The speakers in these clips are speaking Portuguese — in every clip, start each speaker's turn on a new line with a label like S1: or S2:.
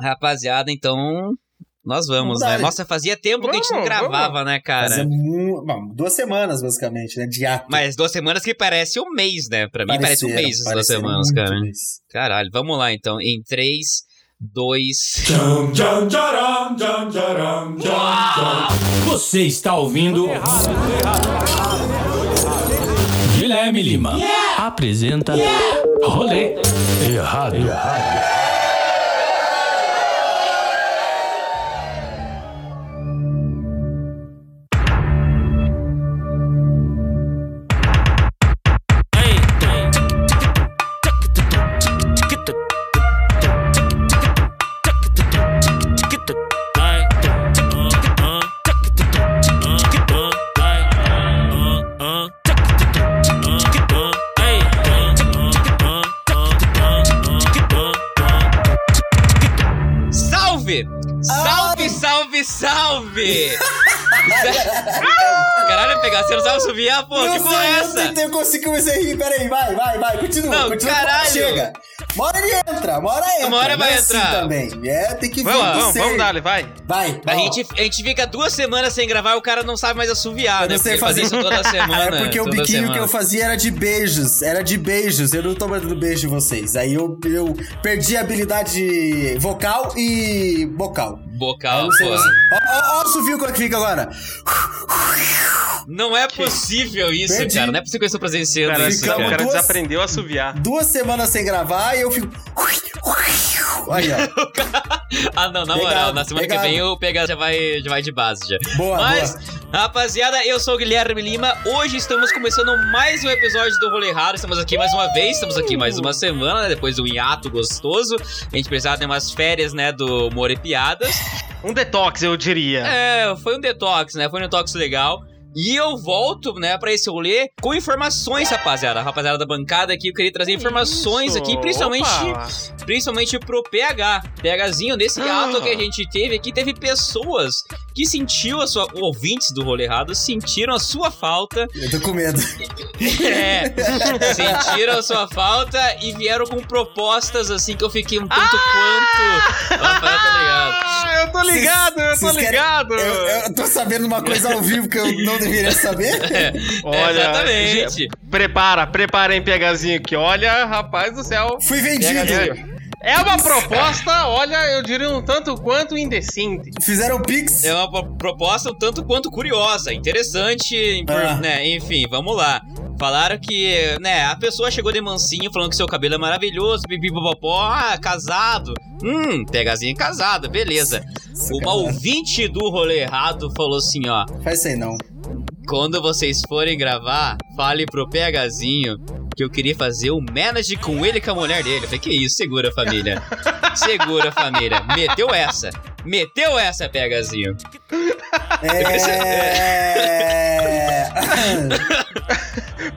S1: Rapaziada, então nós vamos,
S2: Vamos
S1: né? Nossa, fazia tempo que a gente não
S3: Vamos,
S1: gravava, né, cara?
S2: Fazia mu- bom, duas semanas, basicamente, né? De ato.
S1: Mas duas semanas que parece um mês, né? Pra mim parece um mês essas duas semanas, cara.
S2: mês.
S1: Caralho, vamos lá então. Em 3, 2.
S4: Você está ouvindo. Guilherme Lima apresenta Rolê Errado.
S1: Salve! Pô?
S2: Não
S1: que porra é
S2: eu
S1: essa?
S2: tentei, eu consigo comecei a rir. Peraí, vai, vai, vai. Continua,
S1: Não,
S2: continua.
S1: caralho.
S2: Chega. Uma hora ele entra, uma hora entra.
S1: Uma hora vai
S2: é assim
S1: entrar.
S2: também. É, tem que ver
S3: Vamos, vamos, vamos dar, vai.
S2: Vai,
S1: A
S2: ó.
S1: gente, a gente fica duas semanas sem gravar e o cara não sabe mais assoviar,
S2: Eu
S1: né?
S2: não sei fazer.
S1: isso toda semana.
S2: É porque o biquinho
S1: semana.
S2: que eu fazia era de beijos. Era de beijos. Eu não tô mandando beijo em vocês. Aí eu, eu perdi a habilidade vocal e bocal.
S1: Bocal, pô.
S2: Ó, ó, ó o suvio como é que fica agora.
S1: Não é possível isso,
S2: Perdi.
S1: cara. Não é possível que eu estou presenciando
S3: Cara,
S1: isso,
S3: o
S1: cara.
S3: desaprendeu a assoviar.
S2: Duas semanas sem gravar e eu fico. Aí, ó.
S1: Ah, não, na
S2: Pegado,
S1: moral, na semana
S2: pegado.
S1: que vem o Pega já vai, já vai de base já.
S2: Boa,
S1: Mas,
S2: boa.
S1: rapaziada, eu sou o Guilherme Lima. Hoje estamos começando mais um episódio do Rolê Raro. Estamos aqui mais uma vez, estamos aqui mais uma semana, né? Depois do hiato gostoso. A gente precisava de umas férias, né? Do Humor e Piadas.
S3: Um detox, eu diria.
S1: É, foi um detox, né? Foi um detox legal. E eu volto, né, pra esse rolê com informações, rapaziada. Rapaziada da bancada aqui, eu queria trazer informações
S3: Isso,
S1: aqui, principalmente
S3: opa.
S1: principalmente pro PH. PHzinho, nesse
S3: Ah.
S1: ato que a gente teve aqui, teve pessoas que sentiu a sua. Ouvintes do rolê errado sentiram a sua falta.
S2: Eu tô com medo.
S1: É, sentiram a sua falta e vieram com propostas assim que eu fiquei um tanto quanto. O Rafael tá ligado.
S3: Ah, eu tô ligado, eu tô
S2: Vocês querem-
S3: ligado.
S2: Eu, eu tô sabendo uma coisa ao vivo que eu não deveria saber.
S3: Olha,
S1: Exatamente.
S3: Prepara, prepara, hein, PHzinho aqui. Olha, rapaz do céu.
S2: Fui vendido.
S3: É uma proposta, olha, eu diria um tanto quanto indecente.
S2: Fizeram pix.
S1: É uma pro- proposta um tanto quanto curiosa, interessante,
S2: Ah.
S1: né? Enfim, vamos lá. Falaram que, né, a pessoa chegou de mansinho falando que seu cabelo é maravilhoso, pipipopopó, ah, casado. Hum, pegazinho casado, beleza. Uma ouvinte do rolê errado falou assim, ó.
S2: Faz isso aí não.
S1: Quando vocês forem gravar, fale pro PHzinho que eu queria fazer um manage com ele e com a mulher dele. Eu falei, que isso, segura família. segura família. Meteu essa. Meteu essa, PHzinho.
S2: É.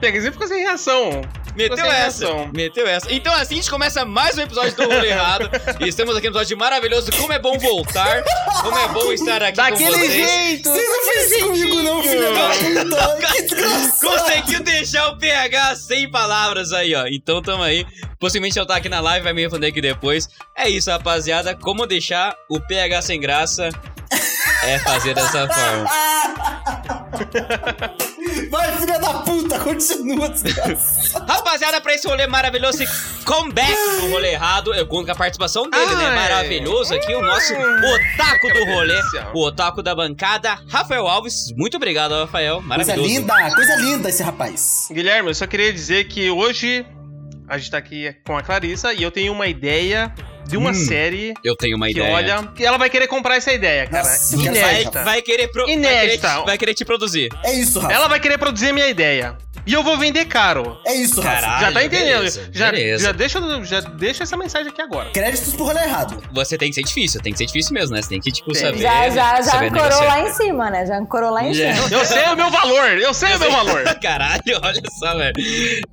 S3: PHzinho ficou sem reação.
S1: Meteu
S3: Sem
S1: essa.
S3: reação.
S1: Meteu essa. Então assim a gente começa mais um episódio do Rolê Errado. e estamos aqui no episódio maravilhoso. Como é bom voltar. Como é bom estar aqui com
S3: Daquele
S1: vocês.
S3: jeito!
S2: Você não fez isso comigo, não, filho da puta. Que desgraçado.
S1: Conseguiu deixar o PH sem palavras aí, ó. Então tamo aí. Possivelmente eu tá aqui na live, vai me responder aqui depois. É isso, rapaziada. Como deixar o PH sem graça é fazer dessa forma.
S2: Vai, filha da puta, continua.
S1: Rapaziada, pra esse rolê maravilhoso, esse comeback do rolê errado, eu conto com a participação dele, né?
S3: Ai.
S1: Maravilhoso aqui, o nosso otaku do rolê, o otaku da bancada, Rafael Alves. Muito obrigado, Rafael.
S2: Coisa
S1: Maravilhoso.
S2: linda, coisa linda esse rapaz.
S3: Guilherme, eu só queria dizer que hoje a gente tá aqui com a Clarissa e eu tenho uma ideia de uma
S1: Hum,
S3: série
S1: Eu tenho uma
S3: que,
S1: ideia.
S3: olha, que ela vai querer comprar essa ideia, cara.
S2: Nossa, quero
S1: vai,
S3: Inédita.
S1: vai querer pro, vai, querer,
S3: Inédita.
S1: vai querer te produzir.
S2: É isso, Rafa.
S3: Ela vai querer produzir a minha ideia. E eu vou vender caro.
S2: É isso, Rafa.
S1: Caralho.
S3: já tá entendendo?
S1: beleza,
S3: já,
S1: beleza.
S3: já, deixa, já deixa essa mensagem aqui agora.
S2: Créditos pro rolê errado.
S1: Você tem que ser difícil, tem que ser difícil mesmo, né? Você tem que, tipo,
S3: Tem.
S1: saber.
S5: Já, já, já
S1: saber
S5: ancorou
S1: negociar.
S5: lá em cima, né? Já ancorou lá em
S1: Já.
S5: cima.
S3: Eu sei o meu valor, eu sei o meu valor.
S1: Caralho, olha só, velho.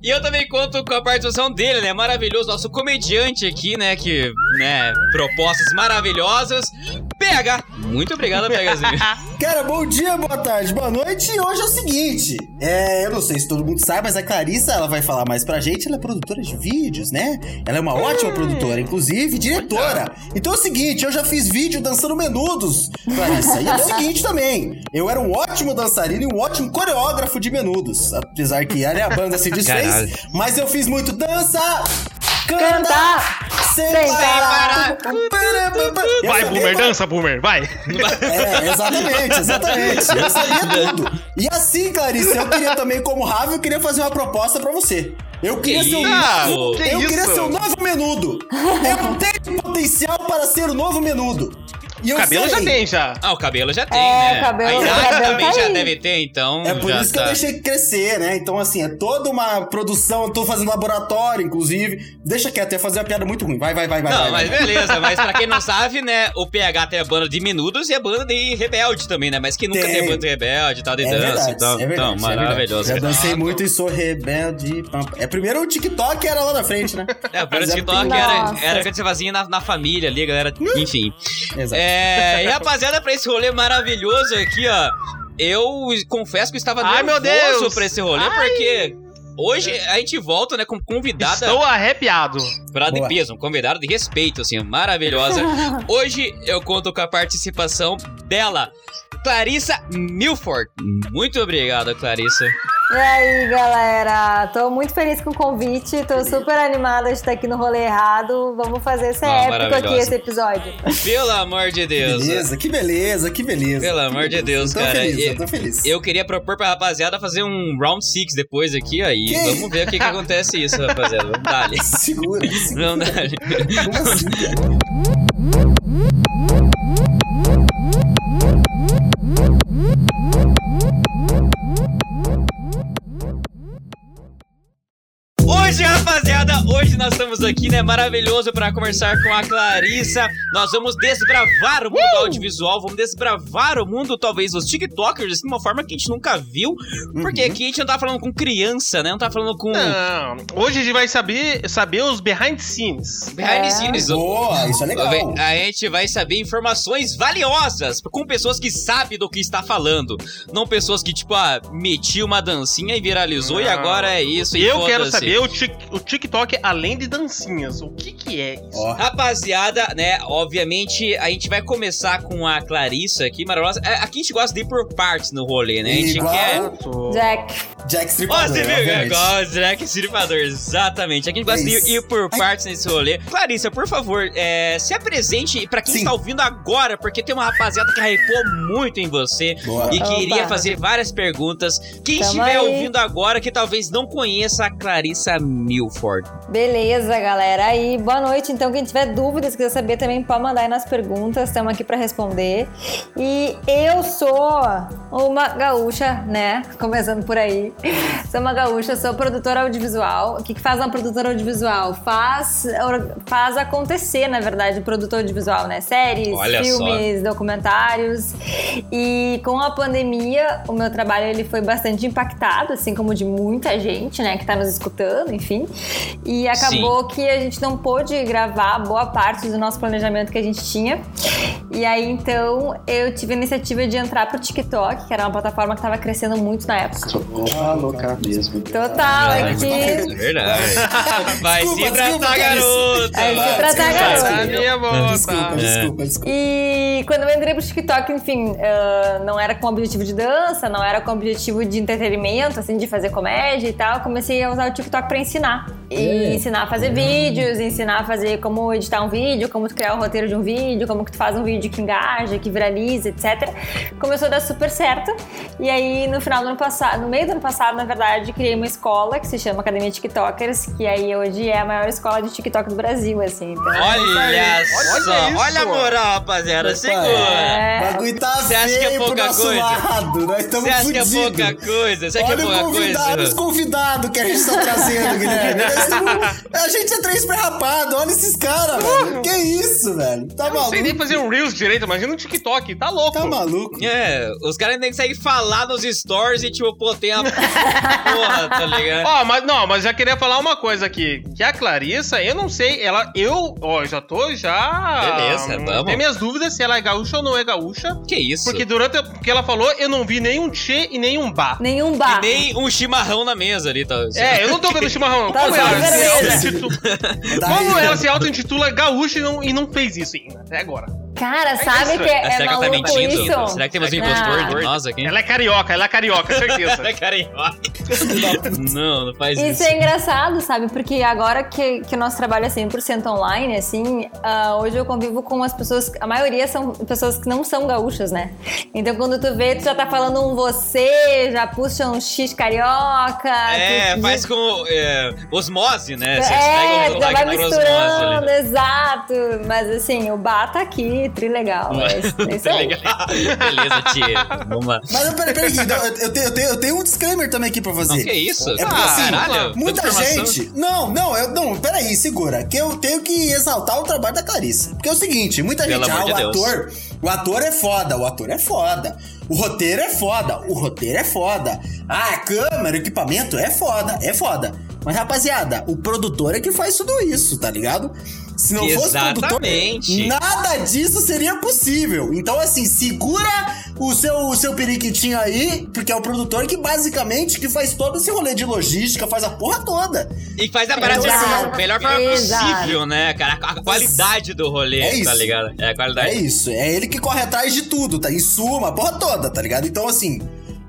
S1: E eu também conto com a participação dele, né? Maravilhoso, nosso comediante aqui, né? Que, né, propostas maravilhosas. PH. Muito obrigado, PHzinho.
S2: Cara, bom dia, boa tarde, boa noite. E hoje é o seguinte: é, eu não sei se todo mundo sabe, mas a Clarissa ela vai falar mais pra gente. Ela é produtora de vídeos, né? Ela é uma ótima produtora, inclusive diretora. Então é o seguinte: eu já fiz vídeo dançando menudos, Clarissa. E é o seguinte também: eu era um ótimo dançarino e um ótimo coreógrafo de menudos. Apesar que ela é a banda se desfez,
S1: Caralho.
S2: mas eu fiz muito dança.
S5: Cantar,
S2: sem
S5: sem
S2: parar.
S3: Vai, Boomer, dança, Boomer, vai.
S2: é, exatamente, exatamente. Eu sabia tudo. E assim, Clarice, eu queria também, como Ravi, eu queria fazer uma proposta pra você. Eu queria
S1: Que
S2: ser um eu queria ser o novo menudo. Eu tenho potencial para ser o novo menudo. E
S3: O cabelo já
S2: sei.
S3: tem, já.
S1: Ah, o cabelo já tem,
S5: É,
S1: né?
S5: o cabelo-
S1: a
S5: o
S1: idade
S5: cabelo
S1: também
S5: tá
S1: já
S5: aí.
S1: deve ter, então.
S2: É por
S1: já
S2: isso que
S1: tá.
S2: eu deixei crescer, né? Então, assim, é toda uma produção. Eu tô fazendo laboratório, inclusive. Deixa quieto, ia fazer uma piada muito ruim. Vai, vai, vai, vai.
S1: Não,
S2: vai,
S1: mas
S2: vai.
S1: beleza, mas pra quem não sabe, né, o PH tem a banda de Menudos e a banda de Rebelde também, né? Mas que nunca
S2: Tem.
S1: tem banda de Rebelde e tal, de
S2: É
S1: dança
S2: verdade,
S1: então,
S2: é verdade,
S1: então,
S2: é verdade.
S1: maravilhoso.
S2: Já dancei muito e sou rebelde. É primeiro o TikTok era lá na frente, né?
S1: É, o primeiro
S2: Mas é
S1: TikTok era, era quando você fazia na, na família ali, galera. Enfim.
S2: Exato.
S1: É, e rapaziada, pra esse rolê maravilhoso aqui, ó. Eu confesso que eu estava
S3: Ai, meu
S1: nervoso
S3: Deus!
S1: pra esse rolê,
S3: Ai!
S1: porque hoje a gente volta, né, com convidada
S3: Estou arrepiado.
S1: pra de peso, um convidado de respeito, assim, maravilhosa. Hoje eu conto com a participação dela, Clarissa Milford. Muito obrigado, Clarissa.
S5: E aí, galera? Tô muito feliz com o convite. Tô super animada de estar aqui no rolê errado. Vamos fazer ser
S1: Não,
S5: épico aqui esse episódio.
S1: Pelo amor de Deus.
S2: Beleza, que beleza, que beleza.
S1: Pelo amor de Deus,
S2: eu tô
S1: cara.
S2: Feliz, eu tô feliz.
S1: Eu queria propor pra rapaziada fazer um round 6 depois aqui, ó, e
S2: Que?
S1: vamos ver o que, que acontece isso, rapaziada. Vamos dar ali.
S2: Segura, segura.
S1: Vamos dar ali.
S2: Como assim, cara? Mm-hmm.
S1: Hoje, rapaziada, hoje nós estamos aqui, né, maravilhoso pra conversar com a Clarissa. Nós vamos desbravar o mundo do audiovisual, vamos desbravar o mundo, talvez, dos TikTokers, assim, de uma forma que a gente nunca viu. Porque
S2: Uhum.
S1: aqui a gente não tá falando com criança, né, não tá falando com
S3: Não, hoje a gente vai saber, saber os behind the scenes.
S1: behind the
S5: É.
S1: scenes.
S2: Boa, isso é legal.
S1: A gente vai saber informações valiosas com pessoas que sabem do que está falando. Não pessoas que, tipo, ah, meti uma dancinha e viralizou e
S3: Não.
S1: agora é isso. e
S3: Eu quero saber o, o TikTok além de dancinhas. O que que é isso?
S2: Ó,
S1: Rapaziada, né, obviamente a gente vai começar com a Clarissa aqui, maravilhosa. É, Aqui a gente gosta de ir por partes no rolê, né? A gente
S2: Igual-
S1: quer.
S5: Jack.
S2: Jack
S1: Ó,
S2: Stripador,
S1: você viu? Igual o Jack Stripador, exatamente. Aqui a gente gosta
S2: É isso.
S1: de ir por partes nesse rolê. Clarissa, por favor, é, se apresente pra quem
S2: Sim.
S1: está ouvindo agora, porque tem uma rapaziada que hypou muito em você
S2: Boa.
S1: e queria
S5: Opa.
S1: fazer várias perguntas. Quem
S5: Tamo
S1: estiver
S5: aí.
S1: ouvindo agora que talvez não conheça a Clarissa Milford.
S5: Beleza, galera. Aí, boa noite. Então, quem tiver dúvidas, quiser saber também, pode mandar aí nas perguntas. Estamos aqui para responder. E eu sou uma gaúcha, né? Começando por aí. Sou uma gaúcha, sou produtora audiovisual. O que, que faz uma produtora audiovisual? Faz, faz acontecer, na verdade, o produtor audiovisual, né? Séries,
S1: Olha só.
S5: filmes, documentários. E com a pandemia, o meu trabalho ele foi bastante impactado, assim como de muita gente, né, que tá nos escutando, enfim. E acabou que a gente não pôde gravar boa parte do nosso planejamento que a gente tinha. E aí, então, eu tive a iniciativa de entrar pro TikTok, que era uma plataforma que tava crescendo muito na época.
S6: Ah, louca mesmo.
S5: Total,
S1: É
S5: é que...
S1: verdade. Vai se tratar, garota!
S5: Vai se tratar, garota.
S3: A minha volta.
S2: Desculpa, desculpa, desculpa.
S5: E quando eu entrei pro TikTok, enfim, ah, não era com objetivo de dança, não era com objetivo de entretenimento, assim, de fazer comédia e tal. Comecei a usar o TikTok pra ensinar. E ensinar a fazer vídeos, ensinar a fazer como editar um vídeo, como tu criar o roteiro de um vídeo, como que tu faz um vídeo que engaja, que viraliza, etc. Começou a dar super certo. E aí, no final do ano passado, no meio do ano passado, na verdade, criei uma escola que se chama Academia TikTokers, que aí hoje é a maior escola de TikTok do Brasil, assim. Então,
S1: Olha só,
S3: isso.
S1: olha a moral, rapaziada.
S2: Opa,
S1: Segura.
S5: É.
S2: O bagulho tá
S1: Você acha que é pouca
S2: nosso
S1: coisa?
S2: lado. Nós estamos
S1: Você acha que é pouca coisa? Você acha que é
S2: Olha o convidado, os convidados que a gente tá trazendo, Guilherme. Olha A gente é três pé rapado, olha esses caras, velho. Que isso, velho? Tá
S3: Eu não sei nem
S2: maluco?
S3: fazer um Reels direito, imagina um TikTok, tá louco.
S2: Tá maluco?
S1: É, os caras nem conseguem falar nos stories e, tipo, pô, tem a porra, tá ligado?
S3: Ó, mas não, mas já queria falar uma coisa aqui. Que a Clarissa, eu não sei, ela. Eu, ó, já tô já.
S1: Beleza,
S3: hum,
S1: vamos.
S3: Tem minhas dúvidas se ela é gaúcha ou não é gaúcha.
S1: Que isso?
S3: Porque durante o que ela falou, eu não vi nenhum tchê e nenhum bar.
S5: Nenhum
S1: E
S5: bar.
S1: nem um chimarrão na mesa ali, tá?
S3: É, eu não tô vendo chimarrão.
S5: Tá
S3: Como ela se
S5: cerveja.
S3: auto-intitula
S2: Tá
S3: Como ela se auto-intitula gaúcha e não, e não fez isso ainda, até agora?
S5: Cara, sabe
S3: isso.
S5: que é,
S1: Ah, Será tá
S5: maluco
S1: mentindo?
S5: isso?
S1: Será que temos um
S3: que-
S1: impostor de nós aqui?
S3: Ela é carioca, ela é carioca, certeza.
S1: Ela é carioca. Não, não faz isso.
S5: Isso é engraçado, sabe? Porque agora que, que o nosso trabalho é 100% online, assim, ah, hoje eu convivo com as pessoas, a maioria são pessoas que não são gaúchas, né? Então quando tu vê, tu já tá falando um você, já puxa um X carioca.
S1: É,
S5: tu-
S1: faz com é, osmose, né? Vocês
S5: É,
S1: pegam
S5: já vai
S1: osmose
S5: misturando,
S1: ali.
S5: exato. Mas assim, o bar tá aqui, trilegal. É isso- é aí.
S1: legal. Beleza, tia. Vamos lá.
S2: Mas eu- peraí, peraí, eu, eu, tenho, eu, tenho, eu tenho um disclaimer também aqui pra fazer.
S1: Não, que isso?
S2: É porque assim,
S1: Caralho,
S2: muita gente. Não, não, eu, não, peraí, segura. Que eu tenho que exaltar o trabalho da Clarissa. Porque é o seguinte, muita
S1: Pelo
S2: gente, ah,
S1: de
S2: o
S1: Deus.
S2: ator. O ator é foda, o ator é foda. O roteiro é foda, o roteiro é foda. Ah, a câmera, o equipamento é foda, é foda. Mas, rapaziada, o produtor é que faz tudo isso, tá ligado? Se não fosse
S1: Exatamente.
S2: produtor, nada disso seria possível. Então, assim, segura o seu, o seu periquitinho aí, porque é o produtor que basicamente que faz todo esse rolê de logística, faz a porra toda.
S1: E faz a parada
S5: Exato.
S1: da melhor forma
S5: Exato.
S1: possível, né, cara? A a qualidade do rolê,
S2: É
S1: tá
S2: isso.
S1: ligado? É a qualidade.
S2: É isso, é ele que corre atrás de tudo, tá? Em suma, a porra toda, tá ligado? Então, assim,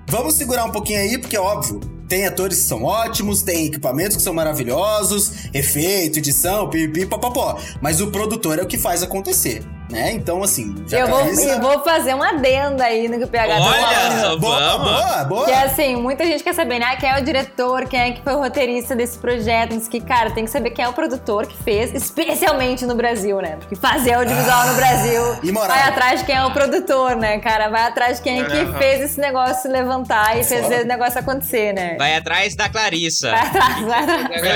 S2: vamos segurar um pouquinho aí, porque, óbvio, tem atores que são ótimos, tem equipamentos que são maravilhosos, efeito, edição, pipi, papapó. Mas o produtor é o que faz acontecer, né? Então, assim, já
S5: Eu vou,
S2: Clarissa-
S5: eu vou fazer um adendo aí no que o PH tá
S1: Olha
S5: falando.
S1: só,
S2: Boa,
S1: vamos.
S2: boa, boa.
S5: Que é assim, muita gente quer saber, né? Quem é o diretor, quem é que foi o roteirista desse projeto. Diz que, cara, tem que saber quem é o produtor que fez, especialmente no Brasil, né? Porque fazer audiovisual no Brasil
S2: imoral.
S5: vai atrás de quem é o produtor, né, cara? Vai atrás de quem é que
S3: Aham.
S5: fez esse negócio levantar e fez
S2: Foda.
S5: esse negócio acontecer, né?
S1: Vai atrás da Clarissa.
S5: Vai atrás, vai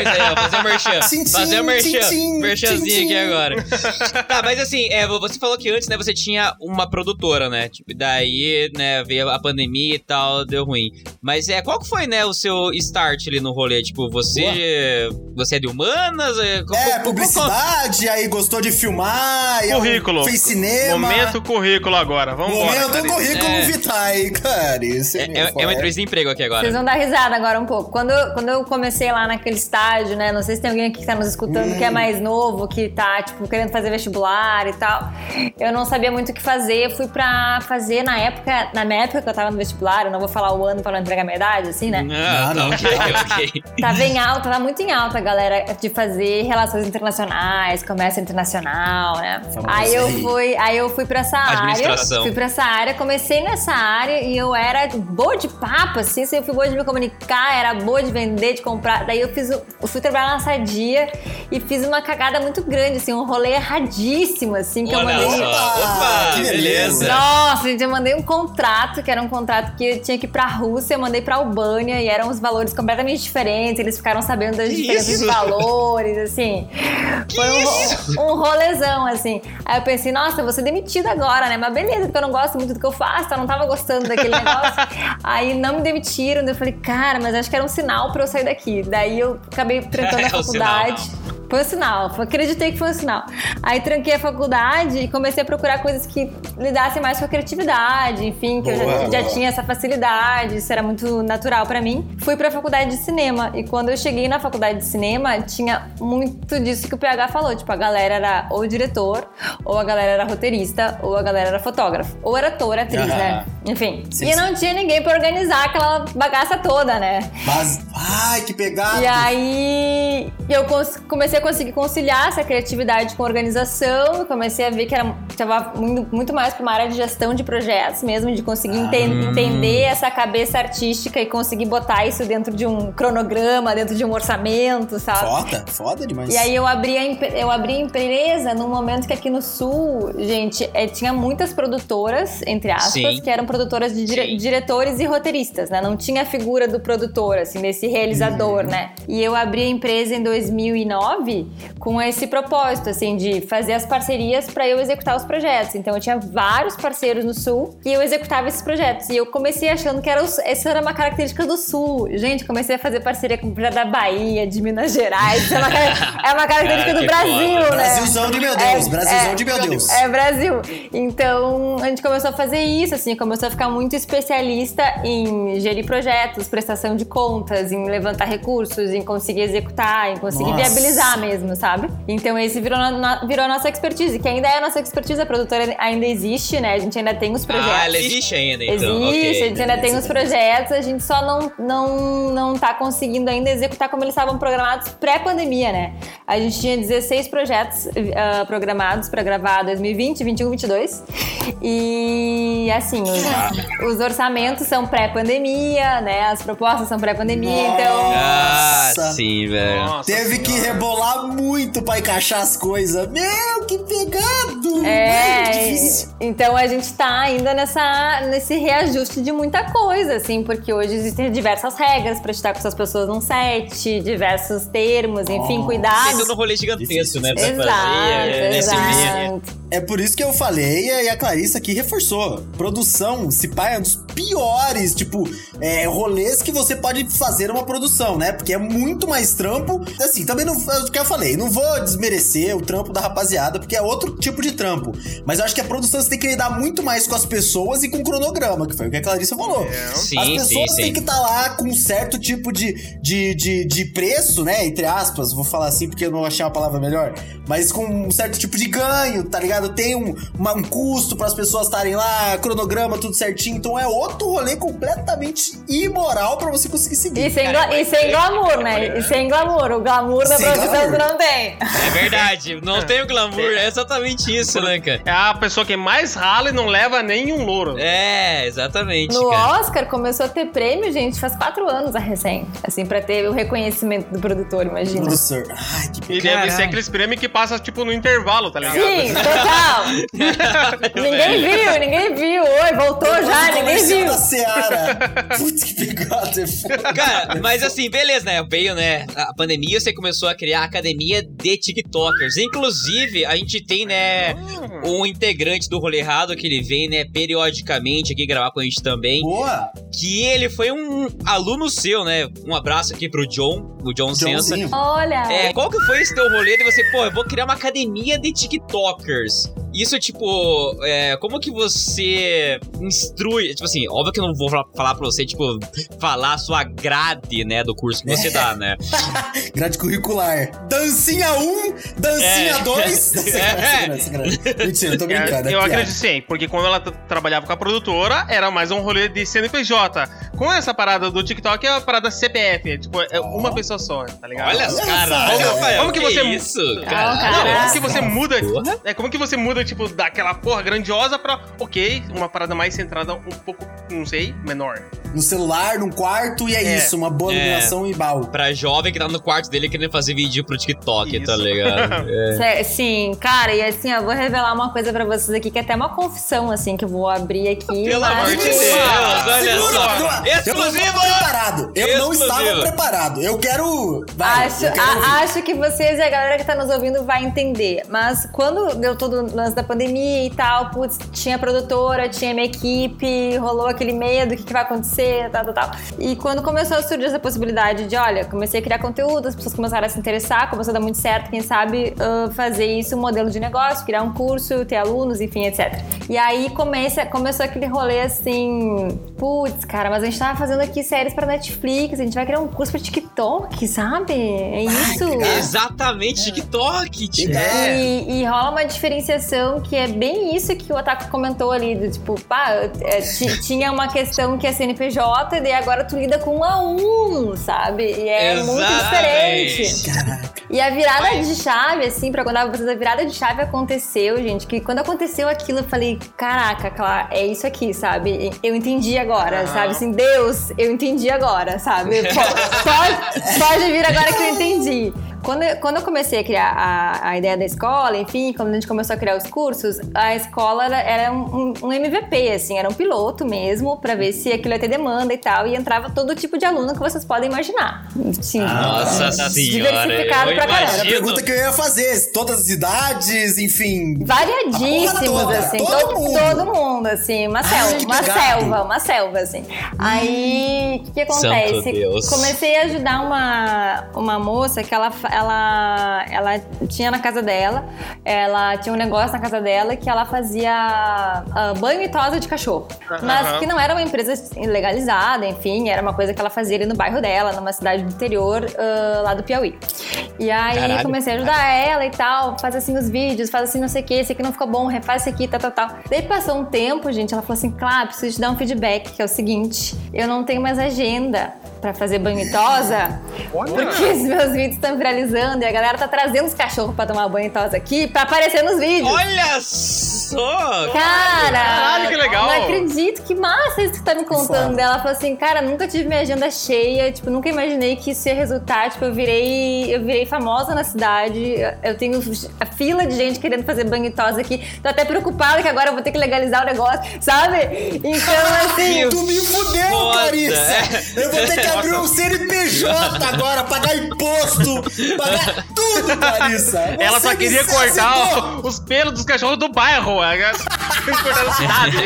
S5: atrás.
S1: Fazer o merchan. Fazer o merchan. merchanzinho aqui agora. tá, mas assim, é, você falou que antes, né, você tinha uma produtora, né? Tipo, daí, né, veio a pandemia e tal, deu ruim. Mas é, qual que foi, né, o seu start ali no rolê? Tipo, você. Você é de humanas? É,
S2: É,
S1: qual-
S2: publicidade, aí gostou de filmar,
S3: Currículo.
S2: fez cinema.
S3: Momento currículo agora, vamos embora.
S2: Momento
S3: Clarice.
S2: currículo
S1: É.
S2: vitae, cara. Isso
S1: É, é, é uma entrevista de emprego aqui agora.
S5: Vocês vão dar risada agora um pouco. Quando, eu- quando eu comecei lá naquele estágio, né? Não sei se tem alguém aqui que tá nos escutando
S2: Hum.
S5: que é mais novo, que tá, tipo, querendo fazer vestibular e tal. Eu não sabia muito o que fazer. Eu fui pra fazer na época, na minha época que eu tava no vestibular, eu não vou falar o ano pra não entregar minha idade, assim, né?
S1: Ah,
S2: Não,
S1: tá,
S2: não.
S1: ok, ok.
S5: Tava em alta, tava muito em alta, galera, de fazer relações internacionais, comércio internacional, né? Aí eu
S2: aí.
S5: fui, aí eu fui pra essa área.
S1: Administração.
S5: Fui pra essa área, comecei nessa área e eu era boa de papo, assim, eu fui boa de me comunicar, era boa de vender, de comprar. Daí eu fiz, eu fui trabalhar na Sadia e fiz uma cagada muito grande, assim, um rolê erradíssimo, assim, que eu mandei.
S2: Opa,
S1: Opa,
S2: que beleza.
S5: Nossa, gente, eu mandei um contrato, que era um contrato que eu tinha que ir pra Rússia, eu mandei pra Albânia e eram os valores completamente diferentes, eles ficaram sabendo das
S1: Que
S5: diferenças
S1: isso?
S5: de valores, assim. Foi um, um rolezão, assim. Aí eu pensei, nossa, eu vou ser demitida agora, né? Mas beleza, porque eu não gosto muito do que eu faço, eu não tava gostando daquele negócio. Aí não me demitiram, daí eu falei, cara, mas acho que era um sinal pra eu sair daqui. Daí eu acabei trancando
S1: É
S5: a faculdade. Foi um sinal, acreditei que foi um sinal. Aí tranquei a faculdade e comecei a procurar coisas que lidassem mais com a criatividade, enfim, que eu
S2: Boa,
S5: já, já
S2: boa.
S5: tinha essa facilidade, isso era muito natural pra mim. Fui pra faculdade de cinema e quando eu cheguei na faculdade de cinema, tinha muito disso que o PH falou, tipo, a galera era ou diretor, ou a galera era roteirista, ou a galera era fotógrafo, ou era ator, atriz,
S2: Aham.
S5: né? Enfim.
S2: Sim,
S5: e não tinha ninguém pra organizar aquela bagaça toda, né?
S2: Mas, ai, que pegado.
S5: E aí eu cons- comecei a conseguir conciliar essa criatividade com organização, e comecei a ver que era tava muito, mais para uma área de gestão de projetos mesmo, de conseguir enten- entender essa cabeça artística e conseguir botar isso dentro de um cronograma, dentro de um orçamento, sabe?
S2: Foda, foda demais.
S5: E aí eu abri, a, eu abri a empresa num momento que aqui no sul, gente, eh, tinha muitas produtoras, entre aspas,
S1: Sim.
S5: que eram produtoras de dire-
S1: Sim.
S5: diretores e roteiristas, né? Não tinha a figura do produtor, assim, desse realizador, né? E eu abri a empresa em 2009 com esse propósito, assim, de fazer as parcerias para eu executar os projetos. Então eu tinha vários parceiros no Sul e eu executava esses projetos. E eu comecei achando que era os- essa era uma característica do Sul. Gente, comecei a fazer parceria com o projeto da Bahia, de Minas Gerais. Isso é uma, é uma característica
S1: Cara,
S5: do
S1: que
S5: Brasil,
S1: foda.
S5: né?
S2: Brasilzão de meu Deus,
S5: É,
S2: Brasilzão
S5: é,
S2: de meu Deus.
S5: É Brasil. Então a gente começou a fazer isso, assim, começou a ficar muito especialista em gerir projetos, prestação de contas, em levantar recursos, em conseguir executar, em conseguir
S2: Nossa.
S5: viabilizar mesmo, sabe? Então esse virou, na- virou a nossa expertise, que ainda é a nossa expertise, a produtora ainda existe, né? A gente ainda tem os projetos.
S1: Ah, ela existe ainda, então.
S5: Existe,
S1: ok.
S5: a gente ainda tem os projetos, a gente só não, não, não tá conseguindo ainda executar como eles estavam programados pré-pandemia, né? A gente tinha 16 projetos ah, programados para gravar 2020, 21, 22. E assim, os, os orçamentos são pré-pandemia, né? As propostas são pré-pandemia, então.
S1: Ah, sim, velho.
S2: Teve que
S3: senhora.
S2: Muito pra encaixar as coisas. Meu, que pegado!
S5: É,
S2: difícil.
S5: então a gente tá ainda nessa, nesse reajuste de muita coisa, assim, porque hoje existem diversas regras pra estar com essas pessoas num set, diversos termos, enfim,
S1: Tem
S5: cuidados.
S1: todo um rolê gigantesco, né? Pra
S5: Exato,
S1: fazer. é,
S5: exato.
S2: É por isso que eu falei e a Clarissa aqui reforçou. Produção, se pá, é um dos piores, tipo, é, rolês que você pode fazer uma produção, né? Porque é muito mais trampo. Assim, também não. É o que eu falei, não vou desmerecer o trampo da rapaziada, porque é outro tipo de trampo. Mas eu acho que a produção você tem que lidar muito mais com as pessoas e com o cronograma, que foi o que a Clarissa falou.
S1: Sim,
S2: As pessoas
S1: sim.
S2: têm que estar lá com um certo tipo de, de, de, de preço, né? Entre aspas, vou falar assim porque eu não achei uma palavra melhor. Mas com um certo tipo de ganho, tá ligado? Tem um, uma- um custo para as pessoas estarem lá, cronograma, tudo certinho. Então é outro rolê completamente imoral para você conseguir seguir.
S5: E sem, gla- e sem glamour, né? E sem glamour. O glamour da produção não tem.
S1: É verdade, não tem o glamour, é exatamente isso, né, cara?
S3: É a pessoa que mais rala e não leva nenhum louro.
S1: É, exatamente,
S5: No
S1: cara.
S5: Oscar começou a ter prêmio, gente, faz quatro anos a recém. Assim, pra ter o reconhecimento do produtor, imagina.
S2: Produtor. Ai, que
S3: E deve ser aqueles prêmios que passa, tipo, no intervalo, tá ligado?
S5: Sim, total. ninguém viu, ninguém viu. Oi, voltou já, ninguém viu.
S2: Seara. Putz, que pegada. é foda.
S1: Cara, mas assim, beleza, né? Veio, né? A pandemia, você começou a criar a academia de TikTokers. Inclusive, a gente tem, né, um integrante do Rolê Errado que ele vem, né, periodicamente aqui gravar com a gente também.
S2: Boa.
S1: Que ele foi um aluno seu, né? Um abraço aqui pro John, o John Sensa.
S2: Joãozinho.
S5: Olha.
S1: É, qual que foi esse teu rolê de você, pô, eu vou criar uma academia de TikTokers? Peace. Isso, tipo, é, como que você instrui? Tipo assim, óbvio que eu não vou falar, pra você, tipo, falar a sua grade, né, do curso que você dá, né?
S2: Grade curricular. Dancinha 1, dancinha
S1: É.
S2: 2.
S1: É.
S2: Mentira, eu tô brincando. é
S3: eu acredito sim, porque quando ela trabalhava com a produtora, era mais um rolê de CNPJ. Com essa parada do TikTok, é a parada CPF. Tipo, é uma pessoa só, tá ligado?
S1: Olha,
S2: só,
S1: Rafael,
S3: como que você-
S1: isso, cara?
S3: Não, como que você muda. É como que você muda, tipo, daquela porra grandiosa pra, ok, uma parada mais centrada um pouco, não sei, menor.
S2: No celular, num quarto, e é,
S3: É.
S2: isso. Uma boa
S1: É.
S2: iluminação e bal.
S1: Pra jovem que tá no quarto dele querendo fazer vídeo pro TikTok, tá
S3: Isso.
S1: ligado? É.
S5: Sim, cara, e assim, eu vou revelar uma coisa pra vocês aqui, que é até uma confissão, assim, que eu vou abrir aqui.
S1: Pelo
S5: mas-
S1: amor de Deus,
S3: Segura,
S1: olha
S2: Segura,
S1: só.
S2: não, Eu não
S1: Exclusivo!
S2: estava preparado. Eu não
S1: Exclusivo.
S2: estava preparado. Eu quero. Vai,
S5: Acho,
S2: eu quero
S5: a- acho que vocês e a galera que tá nos ouvindo vai entender. Mas quando deu todo o lance da pandemia e tal, putz, tinha produtora, tinha minha equipe, rolou aquele medo, o que, que vai acontecer, tal, tal, tal. E quando começou a surgir essa possibilidade de, olha, comecei a criar conteúdo, as pessoas começaram a se interessar, começou a dar muito certo, quem sabe ah, fazer isso um modelo de negócio, criar um curso, ter alunos, enfim, etc. E aí começa, começou aquele rolê assim, putz, cara, mas a gente tava fazendo aqui séries pra Netflix, a gente vai criar um curso pra TikTok, sabe? É isso.
S1: Exatamente, TikTok, tipo.
S2: Legal.
S5: E, e rola uma diferenciação que é bem isso que o Otaku comentou ali, do tipo, pá, é, ti- tinha uma questão que é CNPJ, e daí agora tu lida com um a um, sabe? E é muito
S1: Exatamente.
S5: diferente. E a virada de chave, assim, pra contar pra vocês, a virada de chave aconteceu, gente, que quando aconteceu aquilo, eu falei, caraca, Clara, é isso aqui, sabe? Eu entendi agora,
S3: Aham.
S5: sabe? Assim, Deus, eu entendi agora, sabe? Po- Pode, pode vir agora que eu entendi. Quando, eu- quando eu comecei a criar a, a ideia da escola, enfim, quando a gente começou a criar os cursos, a escola era, era um, um MVP, assim, era um piloto mesmo, pra ver se aquilo ia ter demanda e tal, e entrava todo tipo de aluno que vocês podem imaginar. Sim,
S1: Nossa senhora,
S5: diversificado
S1: eu
S5: pra
S2: Era
S5: caramba.
S2: a
S1: imagino.
S2: pergunta que eu ia fazer. Todas as idades, enfim.
S5: Variadíssimos,
S2: toda,
S5: assim,
S2: todo
S5: todo,
S2: mundo.
S5: todo mundo, assim, uma
S2: Ai,
S5: selva, uma
S2: pegado.
S5: selva, uma selva, assim. Aí, o que, que
S1: Santo
S5: acontece?
S1: Deus.
S5: Comecei a ajudar uma, uma moça que ela, ela, ela tinha na casa dela, ela tinha um negócio na casa dela que ela fazia ah, banho e tosa de cachorro. Mas que não era uma empresa legalizada, enfim, era uma coisa que ela fazia ali no bairro dela, numa cidade do interior, ah, lá do Piauí. E aí
S1: Caralho.
S5: comecei a ajudar ela e tal, faz assim os vídeos, faz assim não sei o que, esse aqui não ficou bom, refaz esse aqui, tal, tal, tal. Daí passou um tempo, gente, ela falou assim, claro, preciso te dar um feedback, que é o seguinte, eu não tenho mais agenda pra fazer banho e tosa, porque os meus vídeos estão viralizando e a galera tá trazendo os cachorros pra tomar banho e tosa aqui pra aparecer nos vídeos.
S1: Olha só!
S5: Cara,
S3: Caralho, que legal.
S5: Não acredito, que massa isso que tá me contando. Ela falou assim, cara, nunca tive minha agenda cheia, tipo, nunca imaginei que isso ia resultar. Tipo, eu virei, eu virei famosa na cidade. Eu tenho a fila de gente querendo fazer banho e tosa aqui. Tô até preocupada que agora eu vou ter que legalizar o negócio, sabe? Então, assim.
S2: Tu me fudeu,
S1: Foda,
S2: Clarissa! Eu vou ter que abrir um CNPJ agora, pagar imposto, pagar tudo, Clarissa!
S3: Ela
S2: Você
S3: só
S2: me
S3: queria cortar o- os pelos dos cachorros do bairro. Cidade.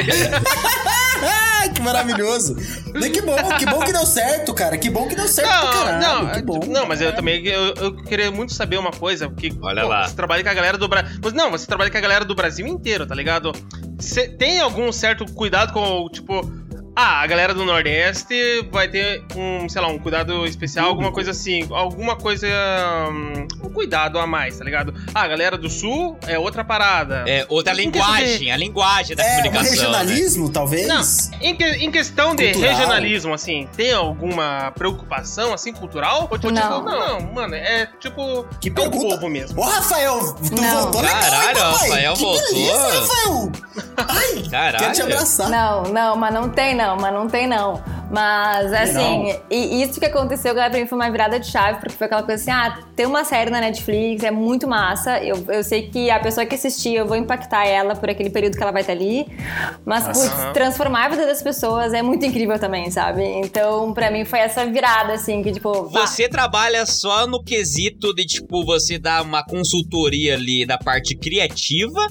S2: Ai, que maravilhoso! E que bom, que bom que deu certo, cara. Que bom que deu certo
S3: Não,
S2: caralho.
S3: não,
S2: que bom.
S3: não, mas eu também eu, eu queria muito saber uma coisa, porque
S1: Olha
S3: pô,
S1: lá.
S3: você trabalha com a galera do Brasil. Não, você trabalha com a galera do Brasil inteiro, tá ligado? Cê tem algum certo cuidado com, tipo, ah, a galera do Nordeste vai ter um, sei lá, um cuidado especial, alguma coisa assim, alguma coisa. hum, Um cuidado a mais, tá ligado? Ah, a galera do Sul é outra parada.
S1: É outra linguagem, a linguagem da
S2: É, um
S1: comunicação. né?
S2: regionalismo, talvez?
S3: Não, em, que- em questão de
S2: Cultural.
S3: regionalismo, assim, tem alguma preocupação, assim, cultural? Ou tipo,
S5: Não.
S3: não, mano, é tipo.
S2: Que
S3: é o
S2: pergunta.
S3: povo mesmo.
S2: Ô, Rafael, tu
S5: Não.
S2: voltou legal,
S1: Caralho,
S2: hein, papai?
S1: Rafael
S2: que
S1: voltou.
S2: Beleza, Rafael! Ai,
S1: Caralho.
S2: quero te abraçar.
S5: Não, não, mas não tem não, mas não tem não. Mas assim, e isso que aconteceu, galera, pra mim foi uma virada de chave, porque foi aquela coisa assim, ah, tem uma série na Netflix, é muito massa. Eu, eu sei que a pessoa que assistir, eu vou impactar ela por aquele período que ela vai estar ali. Mas, putz,
S3: Aham.
S5: transformar a vida das pessoas é muito incrível também, sabe? Então, pra mim foi essa virada, assim, que tipo. pá,
S1: Você trabalha só no quesito de, tipo, você dar uma consultoria ali da parte criativa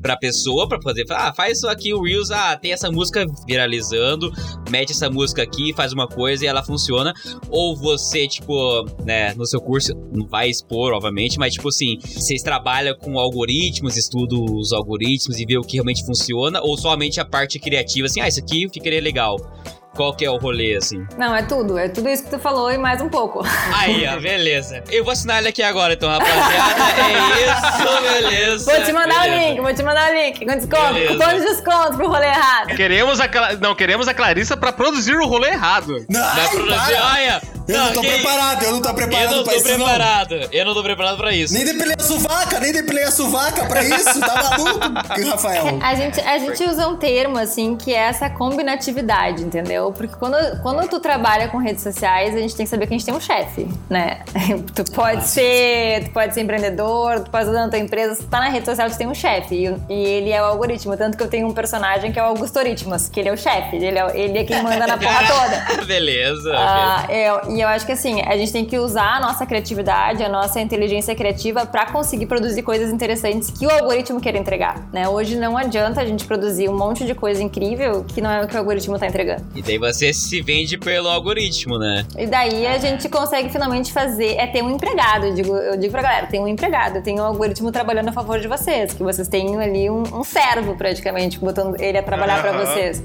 S1: pra pessoa, pra poder falar, ah, faz isso aqui, o Reels, ah, tem essa música viralizando, mete essa música aqui, faz uma coisa e ela funciona. Ou você, tipo, né, no seu curso, não vai expor, obviamente, mas, tipo assim, vocês trabalham com algoritmos, estudam os algoritmos e vê o que realmente funciona, ou somente a parte criativa, assim, ah, isso aqui ficaria legal. Qual que é o rolê, assim?
S5: Não, é tudo. É tudo isso que tu falou e mais um pouco.
S1: Aí, ó, beleza. Eu vou assinar ele aqui agora, então, rapaziada. É isso, beleza.
S5: Vou te mandar
S1: beleza.
S5: o link, vou te mandar o link. Com desconto,
S1: Beleza.
S5: cupom de desconto pro rolê errado.
S3: Queremos a, Cla- não, queremos a Clarissa pra produzir o rolê errado.
S2: Não, ai,
S1: produzir, olha.
S2: Eu não tô preparado, eu não tô preparado
S1: Eu não
S2: pra
S1: tô
S2: isso,
S1: preparado. Eu não tô preparado pra isso.
S2: Nem depilei a suvaca, nem depilei a suvaca pra isso, tá maluco, Rafael?
S5: A gente, a gente usa um termo, assim, que é essa combinatividade, entendeu? Porque quando, quando tu trabalha com redes sociais, a gente tem que saber que a gente tem um chefe, né? Tu pode ser, tu pode ser empreendedor, tu pode estar na tua empresa, se tu tá na rede social, tu tem um chefe. E, e ele é o algoritmo. Tanto que eu tenho um personagem que é o Augustoritmos, que ele é o chefe, ele é, ele é quem manda na porra toda.
S1: beleza.
S5: Ah, eu- e eu acho que assim, a gente tem que usar a nossa criatividade, a nossa inteligência criativa pra conseguir produzir coisas interessantes que o algoritmo quer entregar, né? Hoje não adianta a gente produzir um monte de coisa incrível que não é o que o algoritmo tá entregando.
S1: E daí você se vende pelo algoritmo, né?
S5: E daí a gente consegue finalmente fazer, é ter um empregado, eu digo, eu digo pra galera, tem um empregado, tem um algoritmo trabalhando a favor de vocês, que vocês têm ali um, um servo praticamente, botando ele a trabalhar pra
S3: Aham.
S5: vocês.